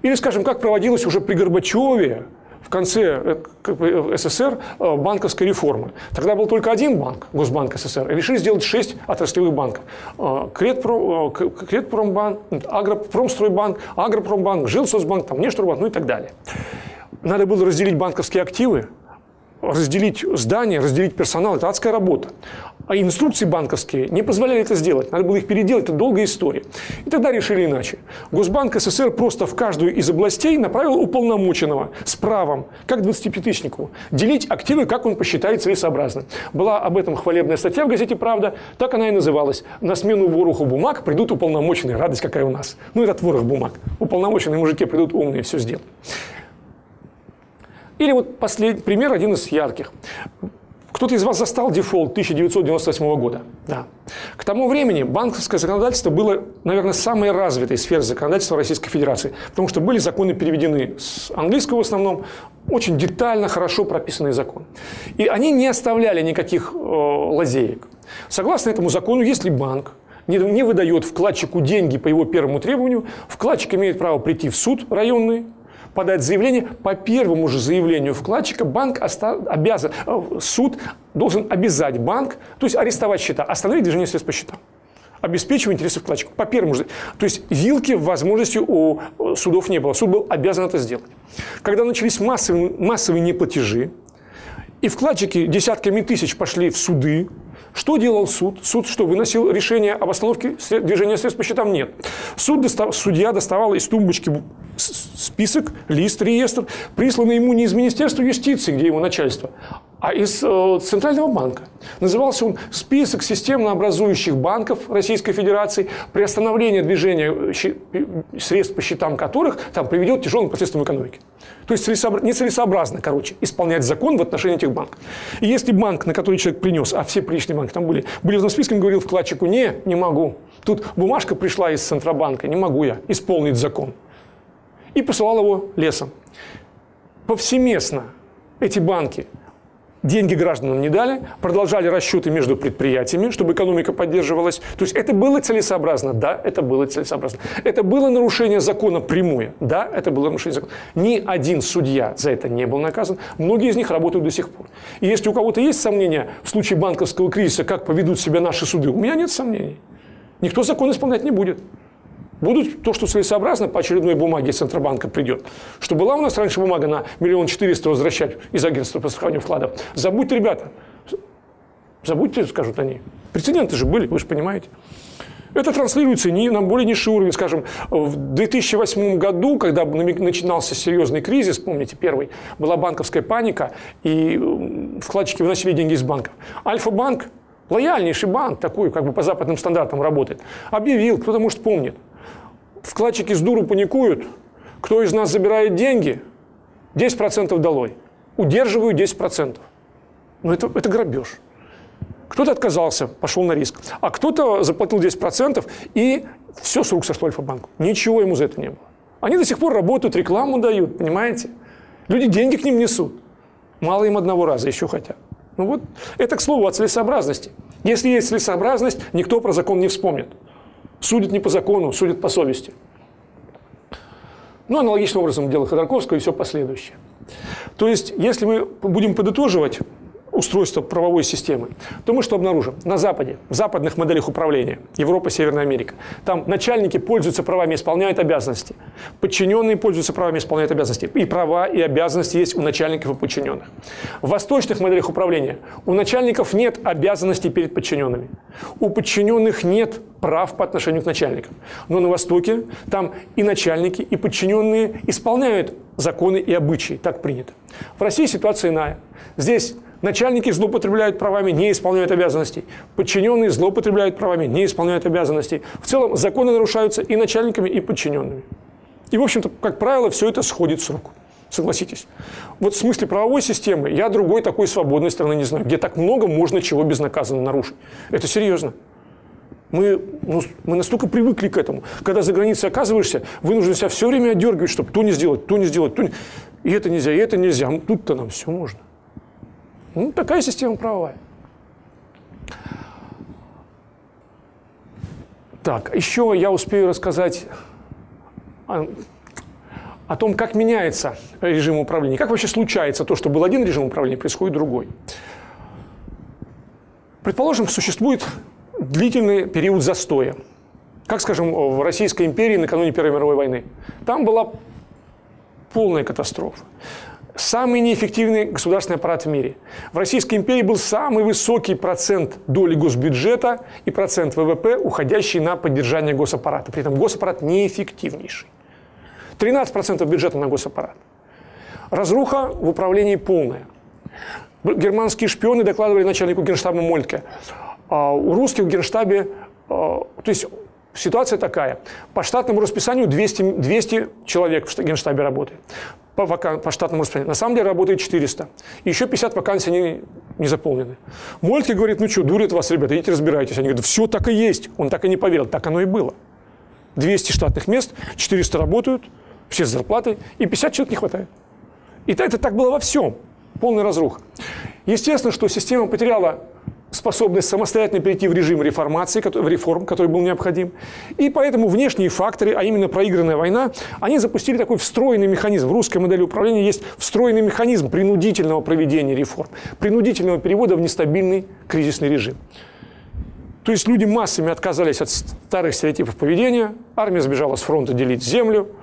Или, скажем, как проводилось уже при Горбачеве, в конце э, СССР э, банковской реформы. Тогда был только один банк, Госбанк СССР, и решили сделать шесть отраслевых банков. Э, Кредпром, Кредпромбанк, Агропромстройбанк, Агропромбанк, Жилсоцбанк, там, Внешторбанк, ну и так далее. Надо было разделить банковские активы, разделить здание, разделить персонал – это адская работа. А инструкции банковские не позволяли это сделать. Надо было их переделать, это долгая история. И тогда решили иначе. Госбанк СССР просто в каждую из областей направил уполномоченного с правом, как 25-тысячнику, делить активы, как он посчитает целесообразно. Была об этом хвалебная статья в газете «Правда», так она и называлась. На смену вороху бумаг придут уполномоченные. Радость какая у нас. Ну, этот ворох бумаг. Уполномоченные мужики придут умные, все сделают. Или вот последний пример, один из ярких. Кто-то из вас застал дефолт 1998 года. Да. К тому времени банковское законодательство было, наверное, самой развитой сферой законодательства Российской Федерации, потому что были законы переведены с английского в основном, очень детально, хорошо прописанный закон. И они не оставляли никаких э, лазеек. Согласно этому закону, если банк не, не выдает вкладчику деньги по его первому требованию, вкладчик имеет право прийти в суд районный, подать заявление. По первому же заявлению вкладчика банк обязан, э, суд должен обязать банк, то есть арестовать счета, остановить движение средств по счетам обеспечивая интересы вкладчиков. По первому же. То есть вилки возможности у судов не было. Суд был обязан это сделать. Когда начались массовые, массовые неплатежи, и вкладчики десятками тысяч пошли в суды, что делал суд? Суд что, выносил решение об остановке движения средств по счетам? Нет. Суд достав, судья доставал из тумбочки список, лист, реестр, присланный ему не из Министерства юстиции, где его начальство, а из э, Центрального банка. Назывался он «Список системно образующих банков Российской Федерации, приостановление движения средств по счетам которых там, приведет к тяжелым последствиям экономики». То есть нецелесообразно, короче, исполнять закон в отношении этих банков. И если банк, на который человек принес, а все приличные банки там были, были в этом списке, он говорил вкладчику, не, не могу. Тут бумажка пришла из Центробанка, не могу я исполнить закон. И посылал его лесом. Повсеместно эти банки деньги гражданам не дали, продолжали расчеты между предприятиями, чтобы экономика поддерживалась. То есть это было целесообразно? Да, это было целесообразно. Это было нарушение закона прямое? Да, это было нарушение закона. Ни один судья за это не был наказан. Многие из них работают до сих пор. И если у кого-то есть сомнения в случае банковского кризиса, как поведут себя наши суды, у меня нет сомнений. Никто закон исполнять не будет будут то, что целесообразно по очередной бумаге Центробанка придет. Что была у нас раньше бумага на миллион четыреста возвращать из агентства по страхованию вкладов. Забудьте, ребята. Забудьте, скажут они. Прецеденты же были, вы же понимаете. Это транслируется не на более низший уровень. Скажем, в 2008 году, когда начинался серьезный кризис, помните, первый, была банковская паника, и вкладчики выносили деньги из банков. Альфа-банк, лояльнейший банк, такой, как бы по западным стандартам работает, объявил, кто-то, может, помнит, вкладчики с дуру паникуют, кто из нас забирает деньги, 10% долой. Удерживаю 10%. Но это, это грабеж. Кто-то отказался, пошел на риск. А кто-то заплатил 10% и все с рук сошло Альфа-банку. Ничего ему за это не было. Они до сих пор работают, рекламу дают, понимаете? Люди деньги к ним несут. Мало им одного раза, еще хотят. Ну вот, это к слову о целесообразности. Если есть целесообразность, никто про закон не вспомнит. Судят не по закону, судят по совести. Ну, аналогичным образом дело Ходорковского и все последующее. То есть, если мы будем подытоживать устройство правовой системы, то мы что обнаружим? На Западе, в западных моделях управления, Европа, Северная Америка, там начальники пользуются правами, исполняют обязанности. Подчиненные пользуются правами, исполняют обязанности. И права, и обязанности есть у начальников и подчиненных. В восточных моделях управления у начальников нет обязанностей перед подчиненными. У подчиненных нет прав по отношению к начальникам. Но на Востоке там и начальники, и подчиненные исполняют законы и обычаи. Так принято. В России ситуация иная. Здесь Начальники злоупотребляют правами, не исполняют обязанностей. Подчиненные злоупотребляют правами, не исполняют обязанностей. В целом законы нарушаются и начальниками, и подчиненными. И, в общем-то, как правило, все это сходит с рук. Согласитесь. Вот в смысле правовой системы я другой такой свободной страны не знаю, где так много можно чего безнаказанно нарушить. Это серьезно. Мы, ну, мы настолько привыкли к этому. Когда за границей оказываешься, вынужден себя все время отдергивать, чтобы то не сделать, то не сделать, то не... И это нельзя, и это нельзя. Тут-то нам все можно. Ну, такая система правовая. Так, еще я успею рассказать о, о том, как меняется режим управления. Как вообще случается то, что был один режим управления, происходит другой. Предположим, существует длительный период застоя. Как, скажем, в Российской империи накануне Первой мировой войны. Там была полная катастрофа. Самый неэффективный государственный аппарат в мире. В Российской империи был самый высокий процент доли госбюджета и процент ВВП, уходящий на поддержание госаппарата. При этом госаппарат неэффективнейший. 13% бюджета на госаппарат. Разруха в управлении полная. Германские шпионы докладывали начальнику генштаба Мольтке. А у русских в генштабе, а, то есть ситуация такая. По штатному расписанию 200, 200 человек в генштабе работает по, вакан, по штатному расписанию. На самом деле работает 400. И еще 50 вакансий не, не заполнены. Мольтке говорит, ну что, дурят вас, ребята, идите разбирайтесь. Они говорят, все так и есть. Он так и не поверил. Так оно и было. 200 штатных мест, 400 работают, все с зарплатой, и 50 человек не хватает. И это так было во всем. Полный разрух. Естественно, что система потеряла способность самостоятельно перейти в режим реформации, в реформ, который был необходим. И поэтому внешние факторы, а именно проигранная война, они запустили такой встроенный механизм. В русской модели управления есть встроенный механизм принудительного проведения реформ, принудительного перевода в нестабильный кризисный режим. То есть люди массами отказались от старых стереотипов поведения, армия сбежала с фронта делить землю –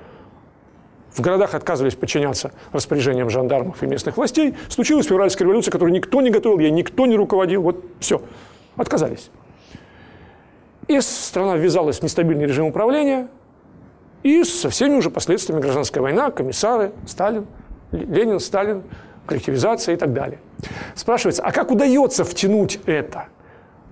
в городах отказывались подчиняться распоряжениям жандармов и местных властей. Случилась февральская революция, которую никто не готовил, ей никто не руководил. Вот все. Отказались. И страна ввязалась в нестабильный режим управления, и со всеми уже последствиями гражданская война, комиссары, Сталин, Ленин, Сталин, коллективизация и так далее. Спрашивается, а как удается втянуть это –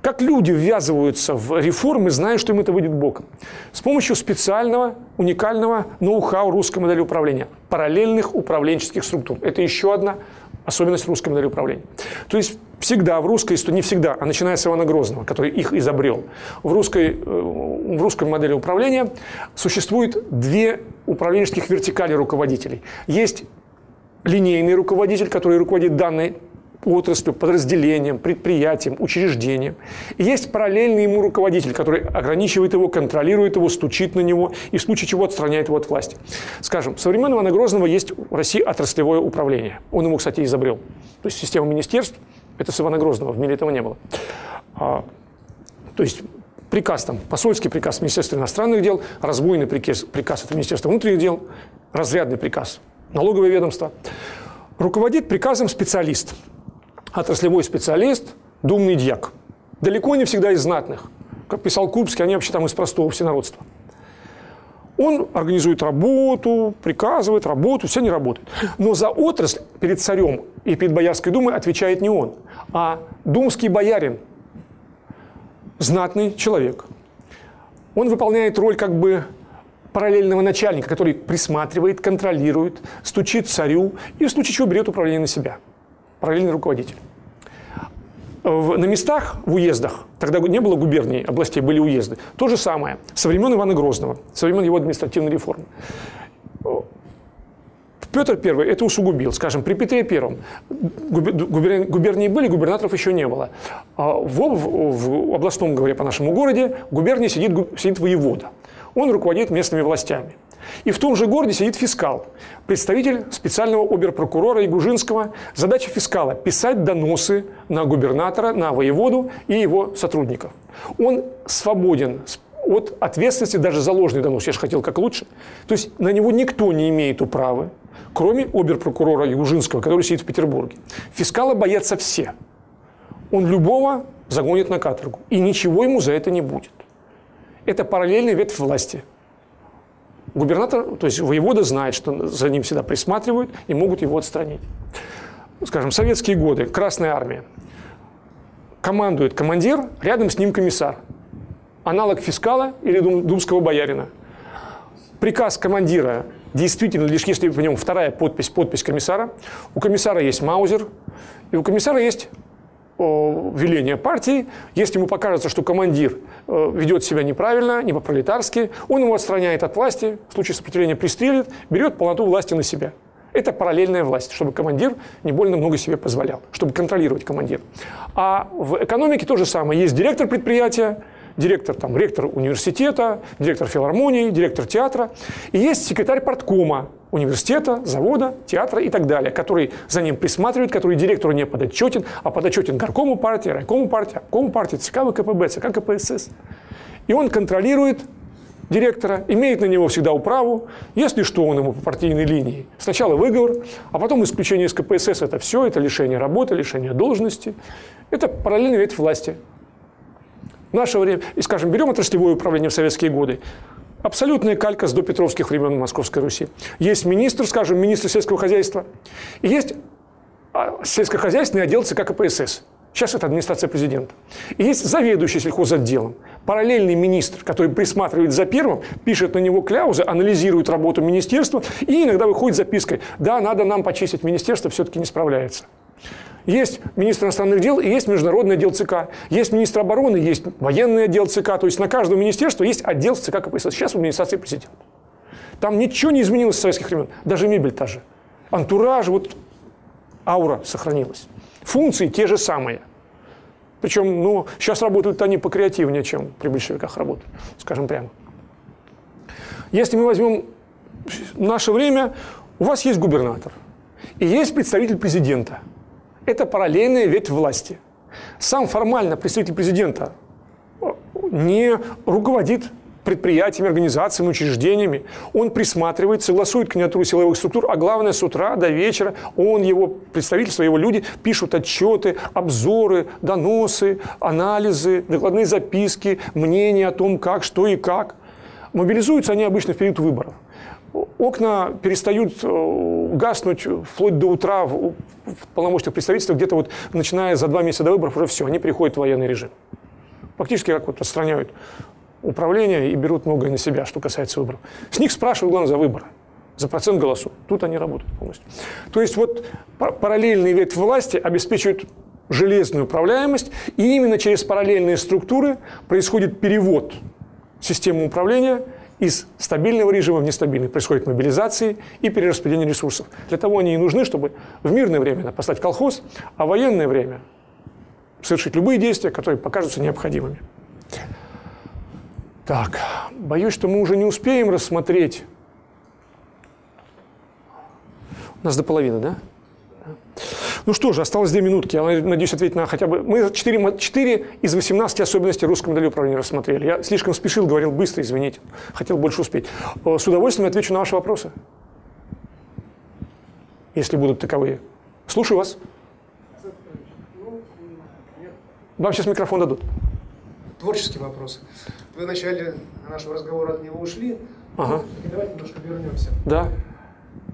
как люди ввязываются в реформы, зная, что им это выйдет боком? С помощью специального, уникального ноу-хау русской модели управления. Параллельных управленческих структур. Это еще одна особенность русской модели управления. То есть всегда в русской истории, не всегда, а начиная с Ивана Грозного, который их изобрел, в русской, э, в русской модели управления существует две управленческих вертикали руководителей. Есть линейный руководитель, который руководит данной отраслью, подразделением, предприятием, учреждением. И есть параллельный ему руководитель, который ограничивает его, контролирует его, стучит на него и в случае чего отстраняет его от власти. Скажем, со времен Ивана Грозного есть в России отраслевое управление. Он ему, кстати, изобрел. То есть система министерств – это с Ивана Грозного, в мире этого не было. А, то есть приказ там, посольский приказ Министерства иностранных дел, разбойный приказ, приказ это Министерство внутренних дел, разрядный приказ, налоговое ведомство. Руководит приказом специалист – отраслевой специалист, думный дьяк. Далеко не всегда из знатных. Как писал Курбский, они вообще там из простого всенародства. Он организует работу, приказывает работу, все не работают. Но за отрасль перед царем и перед Боярской думой отвечает не он, а думский боярин, знатный человек. Он выполняет роль как бы параллельного начальника, который присматривает, контролирует, стучит царю и в случае чего берет управление на себя – параллельный руководитель. В, на местах, в уездах, тогда не было губерний, областей, были уезды. То же самое. Со времен Ивана Грозного, со времен его административной реформы. Петр I это усугубил. Скажем, при Петре I губернии были, губернаторов еще не было. А в, в, в областном, говоря по нашему городе, губернии сидит, сидит воевода. Он руководит местными властями. И в том же городе сидит фискал, представитель специального оберпрокурора Игужинского. Задача фискала – писать доносы на губернатора, на воеводу и его сотрудников. Он свободен от ответственности даже за донос. Я же хотел как лучше. То есть на него никто не имеет управы, кроме оберпрокурора Южинского, который сидит в Петербурге. Фискала боятся все. Он любого загонит на каторгу. И ничего ему за это не будет. Это параллельный ветвь власти – губернатор, то есть воевода знает, что за ним всегда присматривают и могут его отстранить. Скажем, советские годы, Красная Армия. Командует командир, рядом с ним комиссар. Аналог фискала или думского боярина. Приказ командира действительно лишь если в нем вторая подпись, подпись комиссара. У комиссара есть маузер, и у комиссара есть веления партии. Если ему покажется, что командир э, ведет себя неправильно, не по-пролетарски, он его отстраняет от власти, в случае сопротивления пристрелит, берет полноту власти на себя. Это параллельная власть, чтобы командир не больно много себе позволял, чтобы контролировать командир. А в экономике то же самое. Есть директор предприятия, директор, там, ректор университета, директор филармонии, директор театра. И есть секретарь порткома университета, завода, театра и так далее, который за ним присматривает, который директору не подотчетен, а подотчетен горкому партии, райкому партии, обкому партии, ЦК ВКПБ, ЦК КПСС. И он контролирует директора, имеет на него всегда управу, если что, он ему по партийной линии. Сначала выговор, а потом исключение из КПСС – это все, это лишение работы, лишение должности. Это параллельный вид власти. В наше время, и, скажем, берем отраслевое управление в советские годы, абсолютная калька с допетровских времен Московской Руси. Есть министр, скажем, министр сельского хозяйства, и есть а, сельскохозяйственный отдел ЦК КПСС. Сейчас это администрация президента. И есть заведующий сельхозотделом, параллельный министр, который присматривает за первым, пишет на него кляузы, анализирует работу министерства и иногда выходит с запиской «Да, надо нам почистить министерство, все-таки не справляется». Есть министр иностранных дел и есть международный отдел ЦК. Есть министр обороны, есть военный отдел ЦК. То есть на каждое министерство есть отдел ЦК КПСС. Сейчас в администрации президента. Там ничего не изменилось с советских времен. Даже мебель та же. Антураж, вот аура сохранилась. Функции те же самые. Причем, ну, сейчас работают они покреативнее, чем при большевиках работают, скажем прямо. Если мы возьмем наше время, у вас есть губернатор и есть представитель президента – это параллельная ветвь власти. Сам формально представитель президента не руководит предприятиями, организациями, учреждениями. Он присматривает, согласует кандидатуру силовых структур, а главное, с утра до вечера он, его представительство, его люди пишут отчеты, обзоры, доносы, анализы, докладные записки, мнения о том, как, что и как. Мобилизуются они обычно в период выборов окна перестают э, гаснуть вплоть до утра в полномочных представительствах, где-то вот начиная за два месяца до выборов уже все, они переходят в военный режим. Фактически как вот отстраняют управление и берут многое на себя, что касается выборов. С них спрашивают, главное, за выборы, за процент голосов. Тут они работают полностью. То есть вот параллельные ветвь власти обеспечивают железную управляемость, и именно через параллельные структуры происходит перевод системы управления – из стабильного режима в нестабильный. Происходит мобилизация и перераспределение ресурсов. Для того они и нужны, чтобы в мирное время послать колхоз, а в военное время совершить любые действия, которые покажутся необходимыми. Так, боюсь, что мы уже не успеем рассмотреть. У нас до половины, да? Ну что же, осталось две минутки. Я надеюсь ответить на хотя бы... Мы 4, 4 из 18 особенностей русской модели управления рассмотрели. Я слишком спешил, говорил быстро, извините. Хотел больше успеть. Э, с удовольствием отвечу на ваши вопросы. Если будут таковые. Слушаю вас. Вам сейчас микрофон дадут. Творческий вопрос. Вы в начале нашего разговора от него ушли. Ага. Давайте немножко вернемся. Да.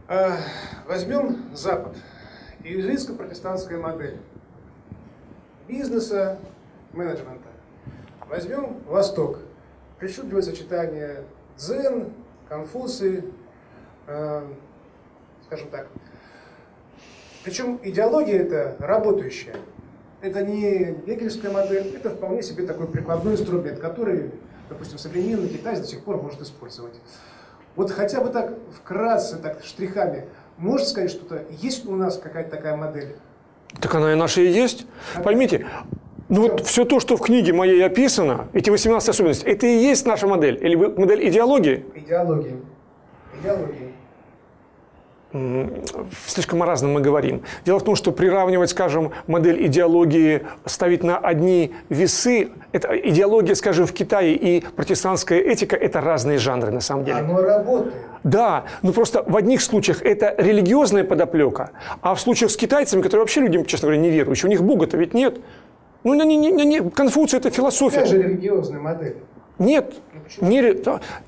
А, возьмем Запад иезуитско-протестантская модель бизнеса, менеджмента. Возьмем Восток. Причудливое сочетание дзен, конфусы, э, скажем так. Причем идеология это работающая. Это не гегельская модель, это вполне себе такой прикладной инструмент, который, допустим, современный китайец до сих пор может использовать. Вот хотя бы так вкратце, так штрихами, Можете сказать что-то? Есть у нас какая-то такая модель? Так она и наша и есть. А Поймите, ну вот все то, что в книге моей описано, эти 18 особенностей, это и есть наша модель? Или модель идеологии? Идеология. Идеология слишком о разном мы говорим. Дело в том, что приравнивать, скажем, модель идеологии, ставить на одни весы, это идеология, скажем, в Китае и протестантская этика – это разные жанры на самом деле. Оно работает. Да, но просто в одних случаях это религиозная подоплека, а в случаях с китайцами, которые вообще людям, честно говоря, не верующие, у них Бога-то ведь нет. Ну, не, не, не, Конфуция – это философия. Это же религиозная модель. Нет. Ну, не,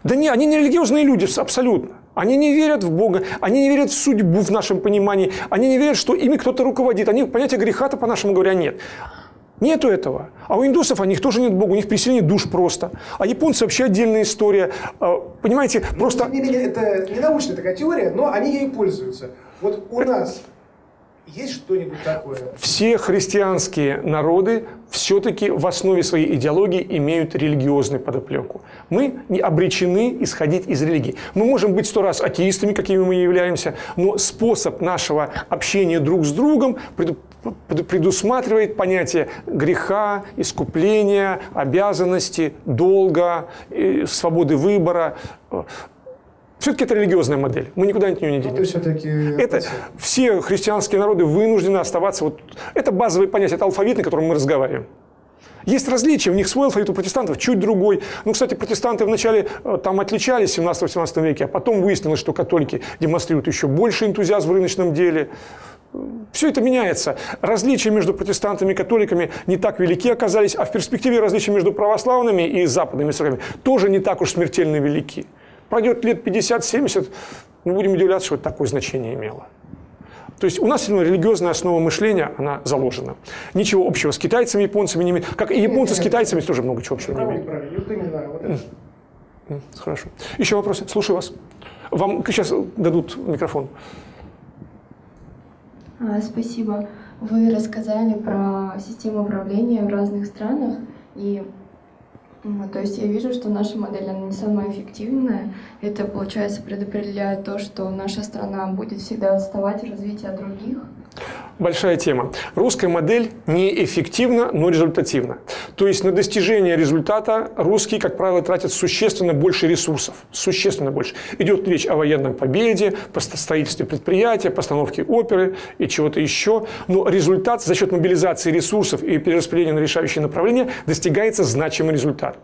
да не, они не религиозные люди абсолютно. Они не верят в Бога, они не верят в судьбу в нашем понимании, они не верят, что ими кто-то руководит. Они понятия греха-то, по-нашему говоря, нет. Нету этого. А у индусов у них тоже нет Бога, у них переселение душ просто. А японцы вообще отдельная история. А, понимаете, но, просто... Это не научная такая теория, но они ей пользуются. Вот у нас есть что-нибудь такое? Все христианские народы все-таки в основе своей идеологии имеют религиозную подоплеку. Мы не обречены исходить из религии. Мы можем быть сто раз атеистами, какими мы являемся, но способ нашего общения друг с другом предусматривает понятие греха, искупления, обязанности, долга, э, свободы выбора. Все-таки это религиозная модель. Мы никуда от нее не денемся. все-таки... Это все христианские народы вынуждены оставаться... Вот, это базовые понятия, это алфавит, на котором мы разговариваем. Есть различия, у них свой алфавит, у протестантов чуть другой. Ну, кстати, протестанты вначале э, там отличались в 17-18 веке, а потом выяснилось, что католики демонстрируют еще больше энтузиазм в рыночном деле. Все это меняется. Различия между протестантами и католиками не так велики оказались, а в перспективе различия между православными и западными церквями тоже не так уж смертельно велики. Пройдет лет 50-70, мы будем удивляться, что это такое значение имело. То есть у нас все религиозная основа мышления, она заложена. Ничего общего с китайцами, японцами не имеет. Как и японцы с китайцами тоже много чего общего не имеют. Хорошо. Еще вопросы? Слушаю вас. Вам сейчас дадут микрофон. А, спасибо. Вы рассказали про систему управления в разных странах, и то есть я вижу, что наша модель, она не самая эффективная. Это, получается, предопределяет то, что наша страна будет всегда отставать в развитии от других большая тема. Русская модель неэффективна, но результативна. То есть на достижение результата русские, как правило, тратят существенно больше ресурсов. Существенно больше. Идет речь о военной победе, по строительстве предприятия, постановке оперы и чего-то еще. Но результат за счет мобилизации ресурсов и перераспределения на решающие направления достигается значимый результат.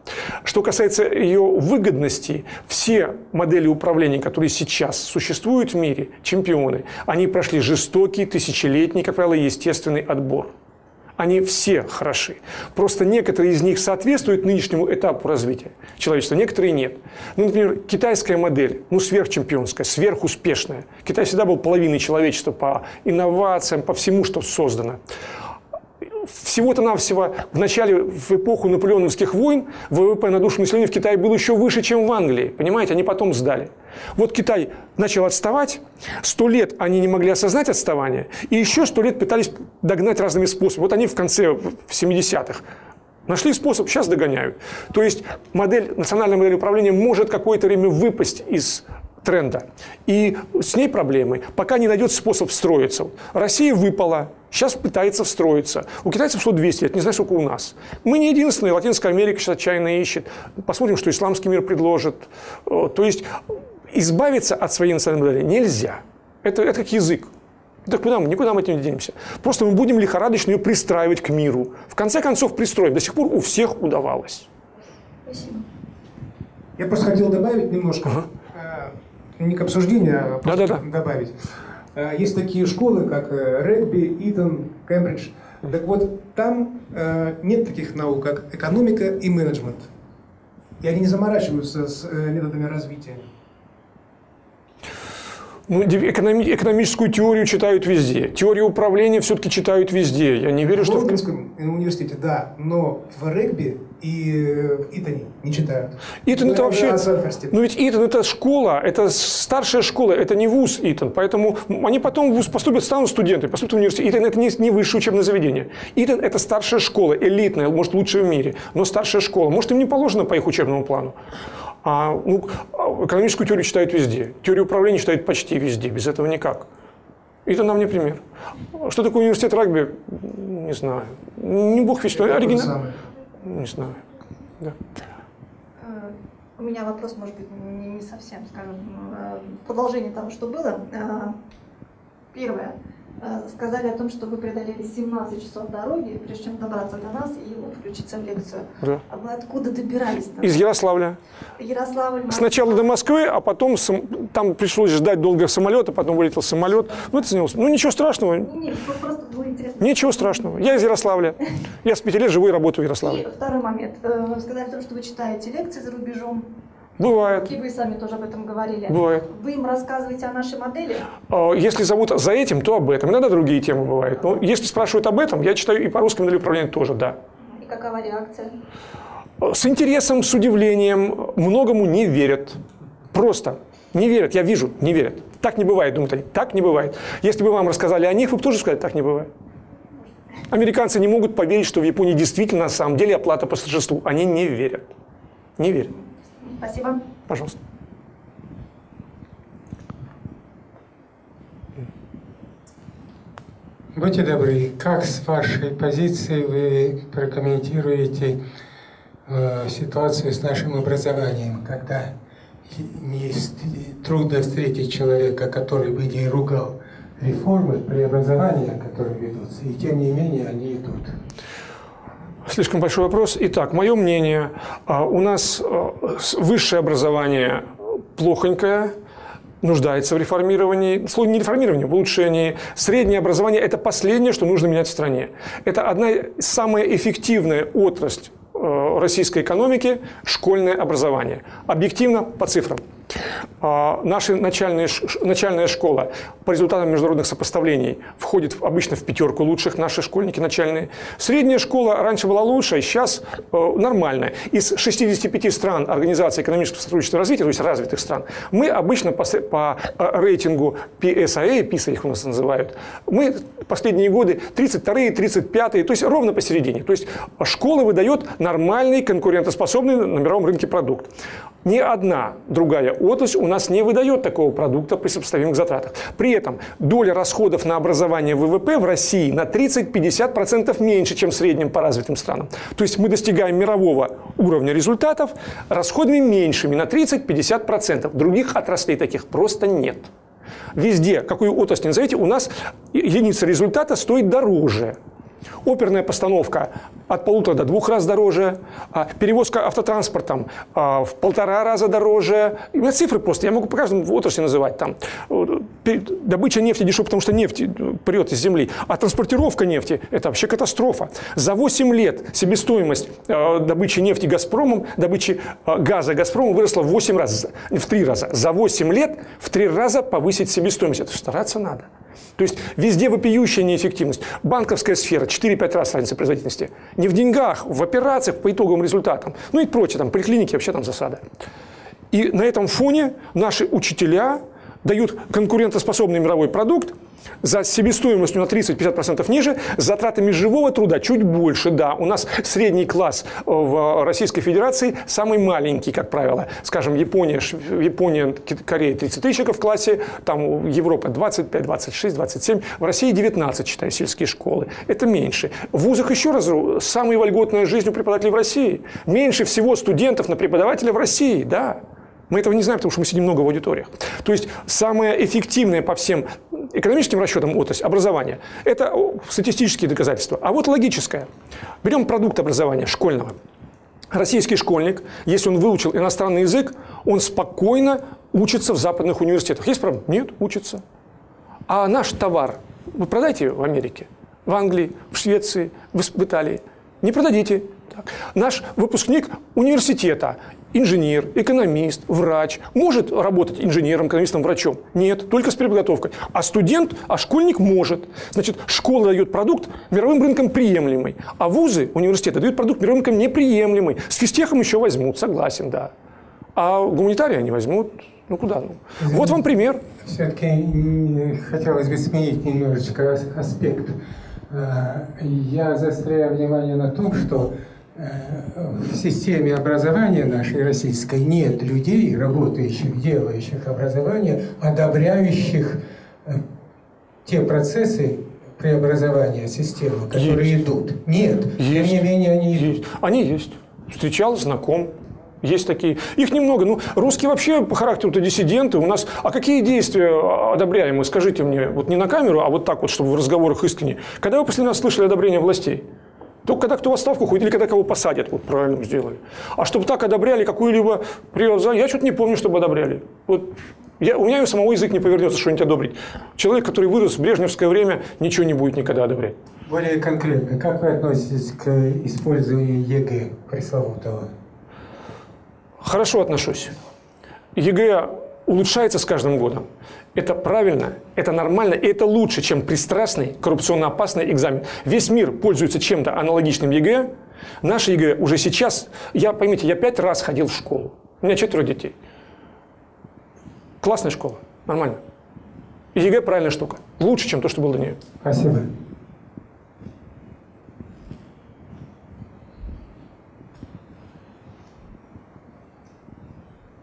Что касается ее выгодности, все модели управления, которые сейчас существуют в мире, чемпионы, они прошли жестокий, тысячелетний последний, как правило, естественный отбор. Они все хороши. Просто некоторые из них соответствуют нынешнему этапу развития человечества, некоторые нет. Ну, например, китайская модель, ну, сверхчемпионская, сверхуспешная. Китай всегда был половиной человечества по инновациям, по всему, что создано всего-то навсего в начале, в эпоху наполеоновских войн, ВВП на душу населения в Китае был еще выше, чем в Англии. Понимаете, они потом сдали. Вот Китай начал отставать, сто лет они не могли осознать отставание, и еще сто лет пытались догнать разными способами. Вот они в конце, в 70-х, Нашли способ, сейчас догоняют. То есть модель, национальная модель управления может какое-то время выпасть из тренда. И с ней проблемы, пока не найдет способ встроиться. Россия выпала, сейчас пытается встроиться. У китайцев шло 200 лет, не знаю, сколько у нас. Мы не единственные, Латинская Америка сейчас отчаянно ищет. Посмотрим, что исламский мир предложит. То есть избавиться от своей национальной модели нельзя. Это, это как язык. Так куда мы? Никуда мы этим не денемся. Просто мы будем лихорадочно ее пристраивать к миру. В конце концов, пристроим. До сих пор у всех удавалось. Спасибо. Я просто хотел добавить немножко. Ага не к обсуждению, а просто да, да, да. добавить. А, есть такие школы, как э, регби, Итон, Кембридж. Так вот, там э, нет таких наук, как экономика и менеджмент. И они не заморачиваются с э, методами развития. Ну, экономи- экономическую теорию читают везде. Теорию управления все-таки читают везде. Я не верю, в что... В Лондонском университете, да, но в регби и в Итоне не читают. Итон это вообще... Ну ведь Итон это школа, это старшая школа, это не вуз Итон. Поэтому они потом в вуз поступят, станут студенты, поступят в университет. Итон это не, не высшее учебное заведение. Итон это старшая школа, элитная, может лучшая в мире, но старшая школа. Может им не положено по их учебному плану. А, ну, экономическую теорию читают везде. Теорию управления читают почти везде. Без этого никак. Это нам не пример. Что такое университет регби? Не знаю. Не бог весь, что оригинал. Не знаю. Да. Э, у меня вопрос, может быть, не, совсем, скажем, э, в продолжение того, что было. Э, первое. Э, сказали о том, что вы преодолели 17 часов дороги, прежде чем добраться до нас и вот, включиться в лекцию. Да. А вы откуда добирались? Там? Из Ярославля. Ярославль, Москва. Сначала до Москвы, а потом там пришлось ждать долго самолета, потом вылетел самолет. Ну, это снялось. Ну, ничего страшного. Нет, просто было интересно. Ничего страшного. Я из Ярославля. Я с пяти лет живу и работаю в Ярославле. И второй момент. Э, вы сказали о том, что вы читаете лекции за рубежом. Бывает. И вы сами тоже об этом говорили. Бывает. Вы им рассказываете о нашей модели? А, если зовут за этим, то об этом. Иногда другие темы бывают. Но если спрашивают об этом, я читаю и по русской модели управления тоже, да. И какова реакция? С интересом, с удивлением, многому не верят. Просто. Не верят, я вижу, не верят. Так не бывает, думают они. Так не бывает. Если бы вам рассказали о них, вы бы тоже сказали, так не бывает. Американцы не могут поверить, что в Японии действительно на самом деле оплата по старшинству. Они не верят. Не верят. Спасибо. Пожалуйста. Будьте добры, как с вашей позиции вы прокомментируете э, ситуацию с нашим образованием, когда не трудно встретить человека, который бы не ругал реформы преобразования, которые ведутся, и тем не менее они идут. Слишком большой вопрос. Итак, мое мнение, а, у нас а, высшее образование плохонькое, нуждается в реформировании, не реформировании, в улучшении. Среднее образование – это последнее, что нужно менять в стране. Это одна самая эффективная отрасль э, российской экономики – школьное образование. Объективно, по цифрам. А, наша начальная, начальная школа по результатам международных сопоставлений входит обычно в пятерку лучших, наши школьники начальные. Средняя школа раньше была лучшая, сейчас э, нормальная. Из 65 стран Организации экономического сотрудничества и развития, то есть развитых стран, мы обычно по, по э, рейтингу PSA, PISA их у нас называют, мы последние годы 32-е, 35-е, то есть ровно посередине. То есть школа выдает нормальный, конкурентоспособный на мировом рынке продукт. Ни одна другая отрасль у нас не выдает такого продукта при сопоставимых затратах. При этом доля расходов на образование ВВП в России на 30-50% меньше, чем в среднем по развитым странам. То есть мы достигаем мирового уровня результатов расходами меньшими на 30-50%. Других отраслей таких просто нет. Везде, какую отрасль назовите, у нас единица результата стоит дороже. Оперная постановка от полутора до двух раз дороже, а перевозка автотранспортом а, в полтора раза дороже. У меня цифры просто, я могу по каждому отрасли называть. Там, добыча нефти дешевле, потому что нефть э, прет из земли, а транспортировка нефти – это вообще катастрофа. За 8 лет себестоимость э, добычи нефти «Газпромом», добычи э, газа «Газпромом» выросла в 8 раз, в 3 раза. За 8 лет в 3 раза повысить себестоимость. Это стараться надо. То есть везде вопиющая неэффективность. Банковская сфера 4-5 раз разница производительности. Не в деньгах, в операциях по итоговым результатам. Ну и прочее, там поликлиники вообще там засада. И на этом фоне наши учителя дают конкурентоспособный мировой продукт, за себестоимостью на 30-50% ниже, с затратами живого труда чуть больше, да. У нас средний класс в Российской Федерации самый маленький, как правило. Скажем, Япония, Япония Корея 30 тысяч в классе, там Европа 25, 26, 27. В России 19, считаю, сельские школы. Это меньше. В вузах еще раз, самая вольготная жизнь у преподавателей в России. Меньше всего студентов на преподавателя в России, да. Мы этого не знаем, потому что мы сидим много в аудиториях. То есть самое эффективное по всем экономическим расчетам отрасль образования – это статистические доказательства. А вот логическое. Берем продукт образования школьного. Российский школьник, если он выучил иностранный язык, он спокойно учится в западных университетах. Есть проблема? Нет, учится. А наш товар вы продайте в Америке, в Англии, в Швеции, в Италии. Не продадите. Так. Наш выпускник университета инженер, экономист, врач может работать инженером, экономистом, врачом? Нет, только с переподготовкой. А студент, а школьник может. Значит, школа дает продукт мировым рынком приемлемый, а вузы, университеты дают продукт мировым рынком неприемлемый. С физтехом еще возьмут, согласен, да. А гуманитарии они возьмут, ну куда? Ну. Вот вам пример. Все-таки хотелось бы сменить немножечко аспект. Э, я заостряю внимание на том, что в системе образования нашей российской нет людей, работающих, делающих образование, одобряющих э, те процессы преобразования системы, которые есть. идут. Нет. Есть. Тем не менее, они есть. Они есть. Встречал, знаком. Есть такие. Их немного. Ну, русские вообще по характеру-то диссиденты. У нас... А какие действия одобряемые? Скажите мне. Вот не на камеру, а вот так вот, чтобы в разговорах искренне. Когда вы после нас слышали одобрение властей? Только когда кто в отставку ходит, или когда кого посадят, вот правильно сделали. А чтобы так одобряли какую-либо приватизацию, я что-то не помню, чтобы одобряли. Вот я, у меня у самого язык не повернется что-нибудь одобрить. Человек, который вырос в брежневское время, ничего не будет никогда одобрять. Более конкретно, как вы относитесь к использованию ЕГЭ пресловутого? Хорошо отношусь. ЕГЭ улучшается с каждым годом. Это правильно, это нормально, и это лучше, чем пристрастный, коррупционно опасный экзамен. Весь мир пользуется чем-то аналогичным ЕГЭ. Наше ЕГЭ уже сейчас, я, поймите, я пять раз ходил в школу. У меня четверо детей. Классная школа, нормально. И ЕГЭ правильная штука. Лучше, чем то, что было до нее. Спасибо.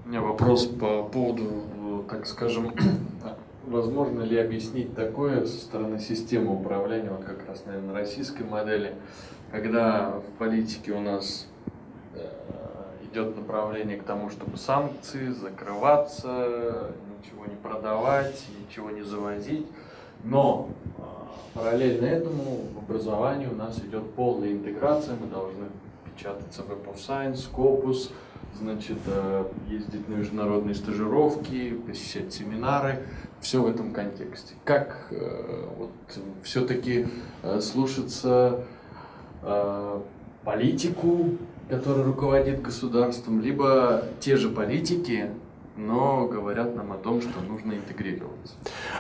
У меня вопрос по поводу, так скажем, <clears throat> возможно ли объяснить такое со стороны системы управления, вот как раз, наверное, российской модели, когда в политике у нас э, идет направление к тому, чтобы санкции, закрываться, ничего не продавать, ничего не завозить, но э, параллельно этому в образовании у нас идет полная интеграция, мы должны печататься в Web of Science, Scopus, значит, э, ездить на международные стажировки, посещать семинары, все в этом контексте. Как э, вот все-таки э, слушаться политику, которая руководит государством, либо те же политики, но говорят нам о том, что нужно интегрироваться.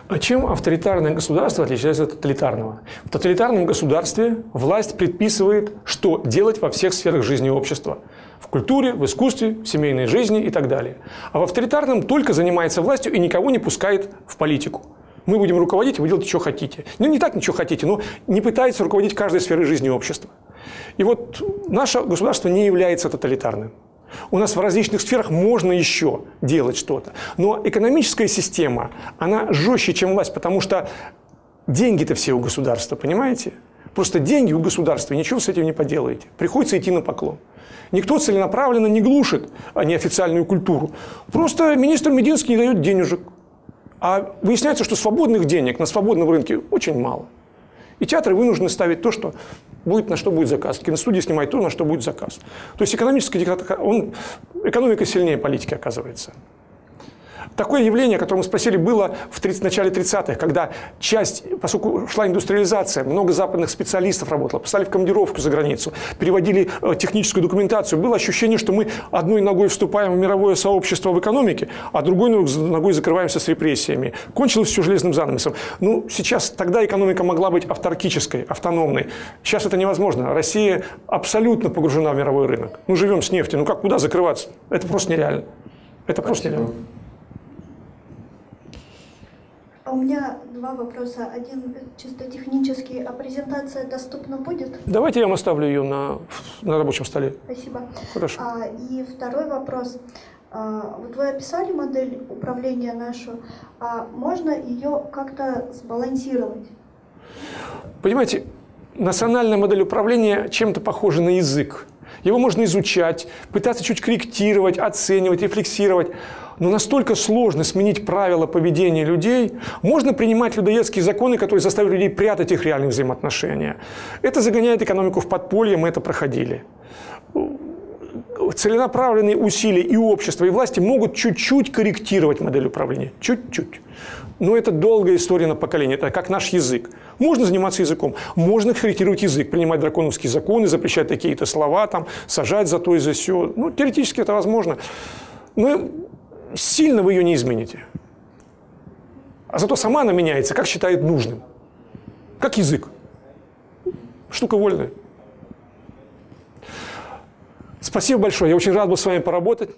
А чем авторитарное государство отличается от тоталитарного? В тоталитарном государстве власть предписывает, что делать во всех сферах жизни общества. В культуре, в искусстве, в семейной жизни и так далее. А в авторитарном только занимается властью и никого не пускает в политику. Мы будем руководить, вы делаете, что хотите. Ну, не так ничего хотите, но не пытается руководить каждой сферой жизни общества. И вот наше государство не является тоталитарным. У нас в различных сферах можно еще делать что-то. Но экономическая система, она жестче, чем власть, потому что деньги-то все у государства, понимаете? Просто деньги у государства, ничего с этим не поделаете. Приходится идти на поклон. Никто целенаправленно не глушит а неофициальную культуру. Просто министр Мединский не дает денежек. А выясняется, что свободных денег на свободном рынке очень мало. И театры вынуждены ставить то, что будет, на что будет заказ. Киностудии снимать то, на что будет заказ. То есть экономическая диктатура, он, экономика сильнее политики оказывается. Такое явление, о мы спросили, было в 30, начале 30-х, когда часть, поскольку шла индустриализация, много западных специалистов работало, послали в командировку за границу, переводили э, техническую документацию. Было ощущение, что мы одной ногой вступаем в мировое сообщество в экономике, а другой ногой закрываемся с репрессиями. Кончилось все железным занавесом. Ну, сейчас, тогда экономика могла быть авторкической, автономной. Сейчас это невозможно. Россия абсолютно погружена в мировой рынок. Мы живем с нефтью. Ну как, куда закрываться? Это просто нереально. Это просто нереально. А у меня два вопроса. Один чисто технический. А презентация доступна будет? Давайте я вам оставлю ее на, на рабочем столе. Спасибо. Хорошо. А, и второй вопрос. А, вот вы описали модель управления нашу. А можно ее как-то сбалансировать? Понимаете, национальная модель управления чем-то похожа на язык. Его можно изучать, пытаться чуть корректировать, оценивать, рефлексировать но настолько сложно сменить правила поведения людей, можно принимать людоедские законы, которые заставят людей прятать их реальные взаимоотношения. Это загоняет экономику в подполье, мы это проходили. Целенаправленные усилия и общества, и власти могут чуть-чуть корректировать модель управления. Чуть-чуть. Но это долгая история на поколение. Это как наш язык. Можно заниматься языком, можно корректировать язык, принимать драконовские законы, запрещать такие-то слова, там, сажать за то и за все. Ну, теоретически это возможно. Но сильно вы ее не измените. А зато сама она меняется, как считает нужным. Как язык. Штука вольная. Спасибо большое. Я очень рад был с вами поработать.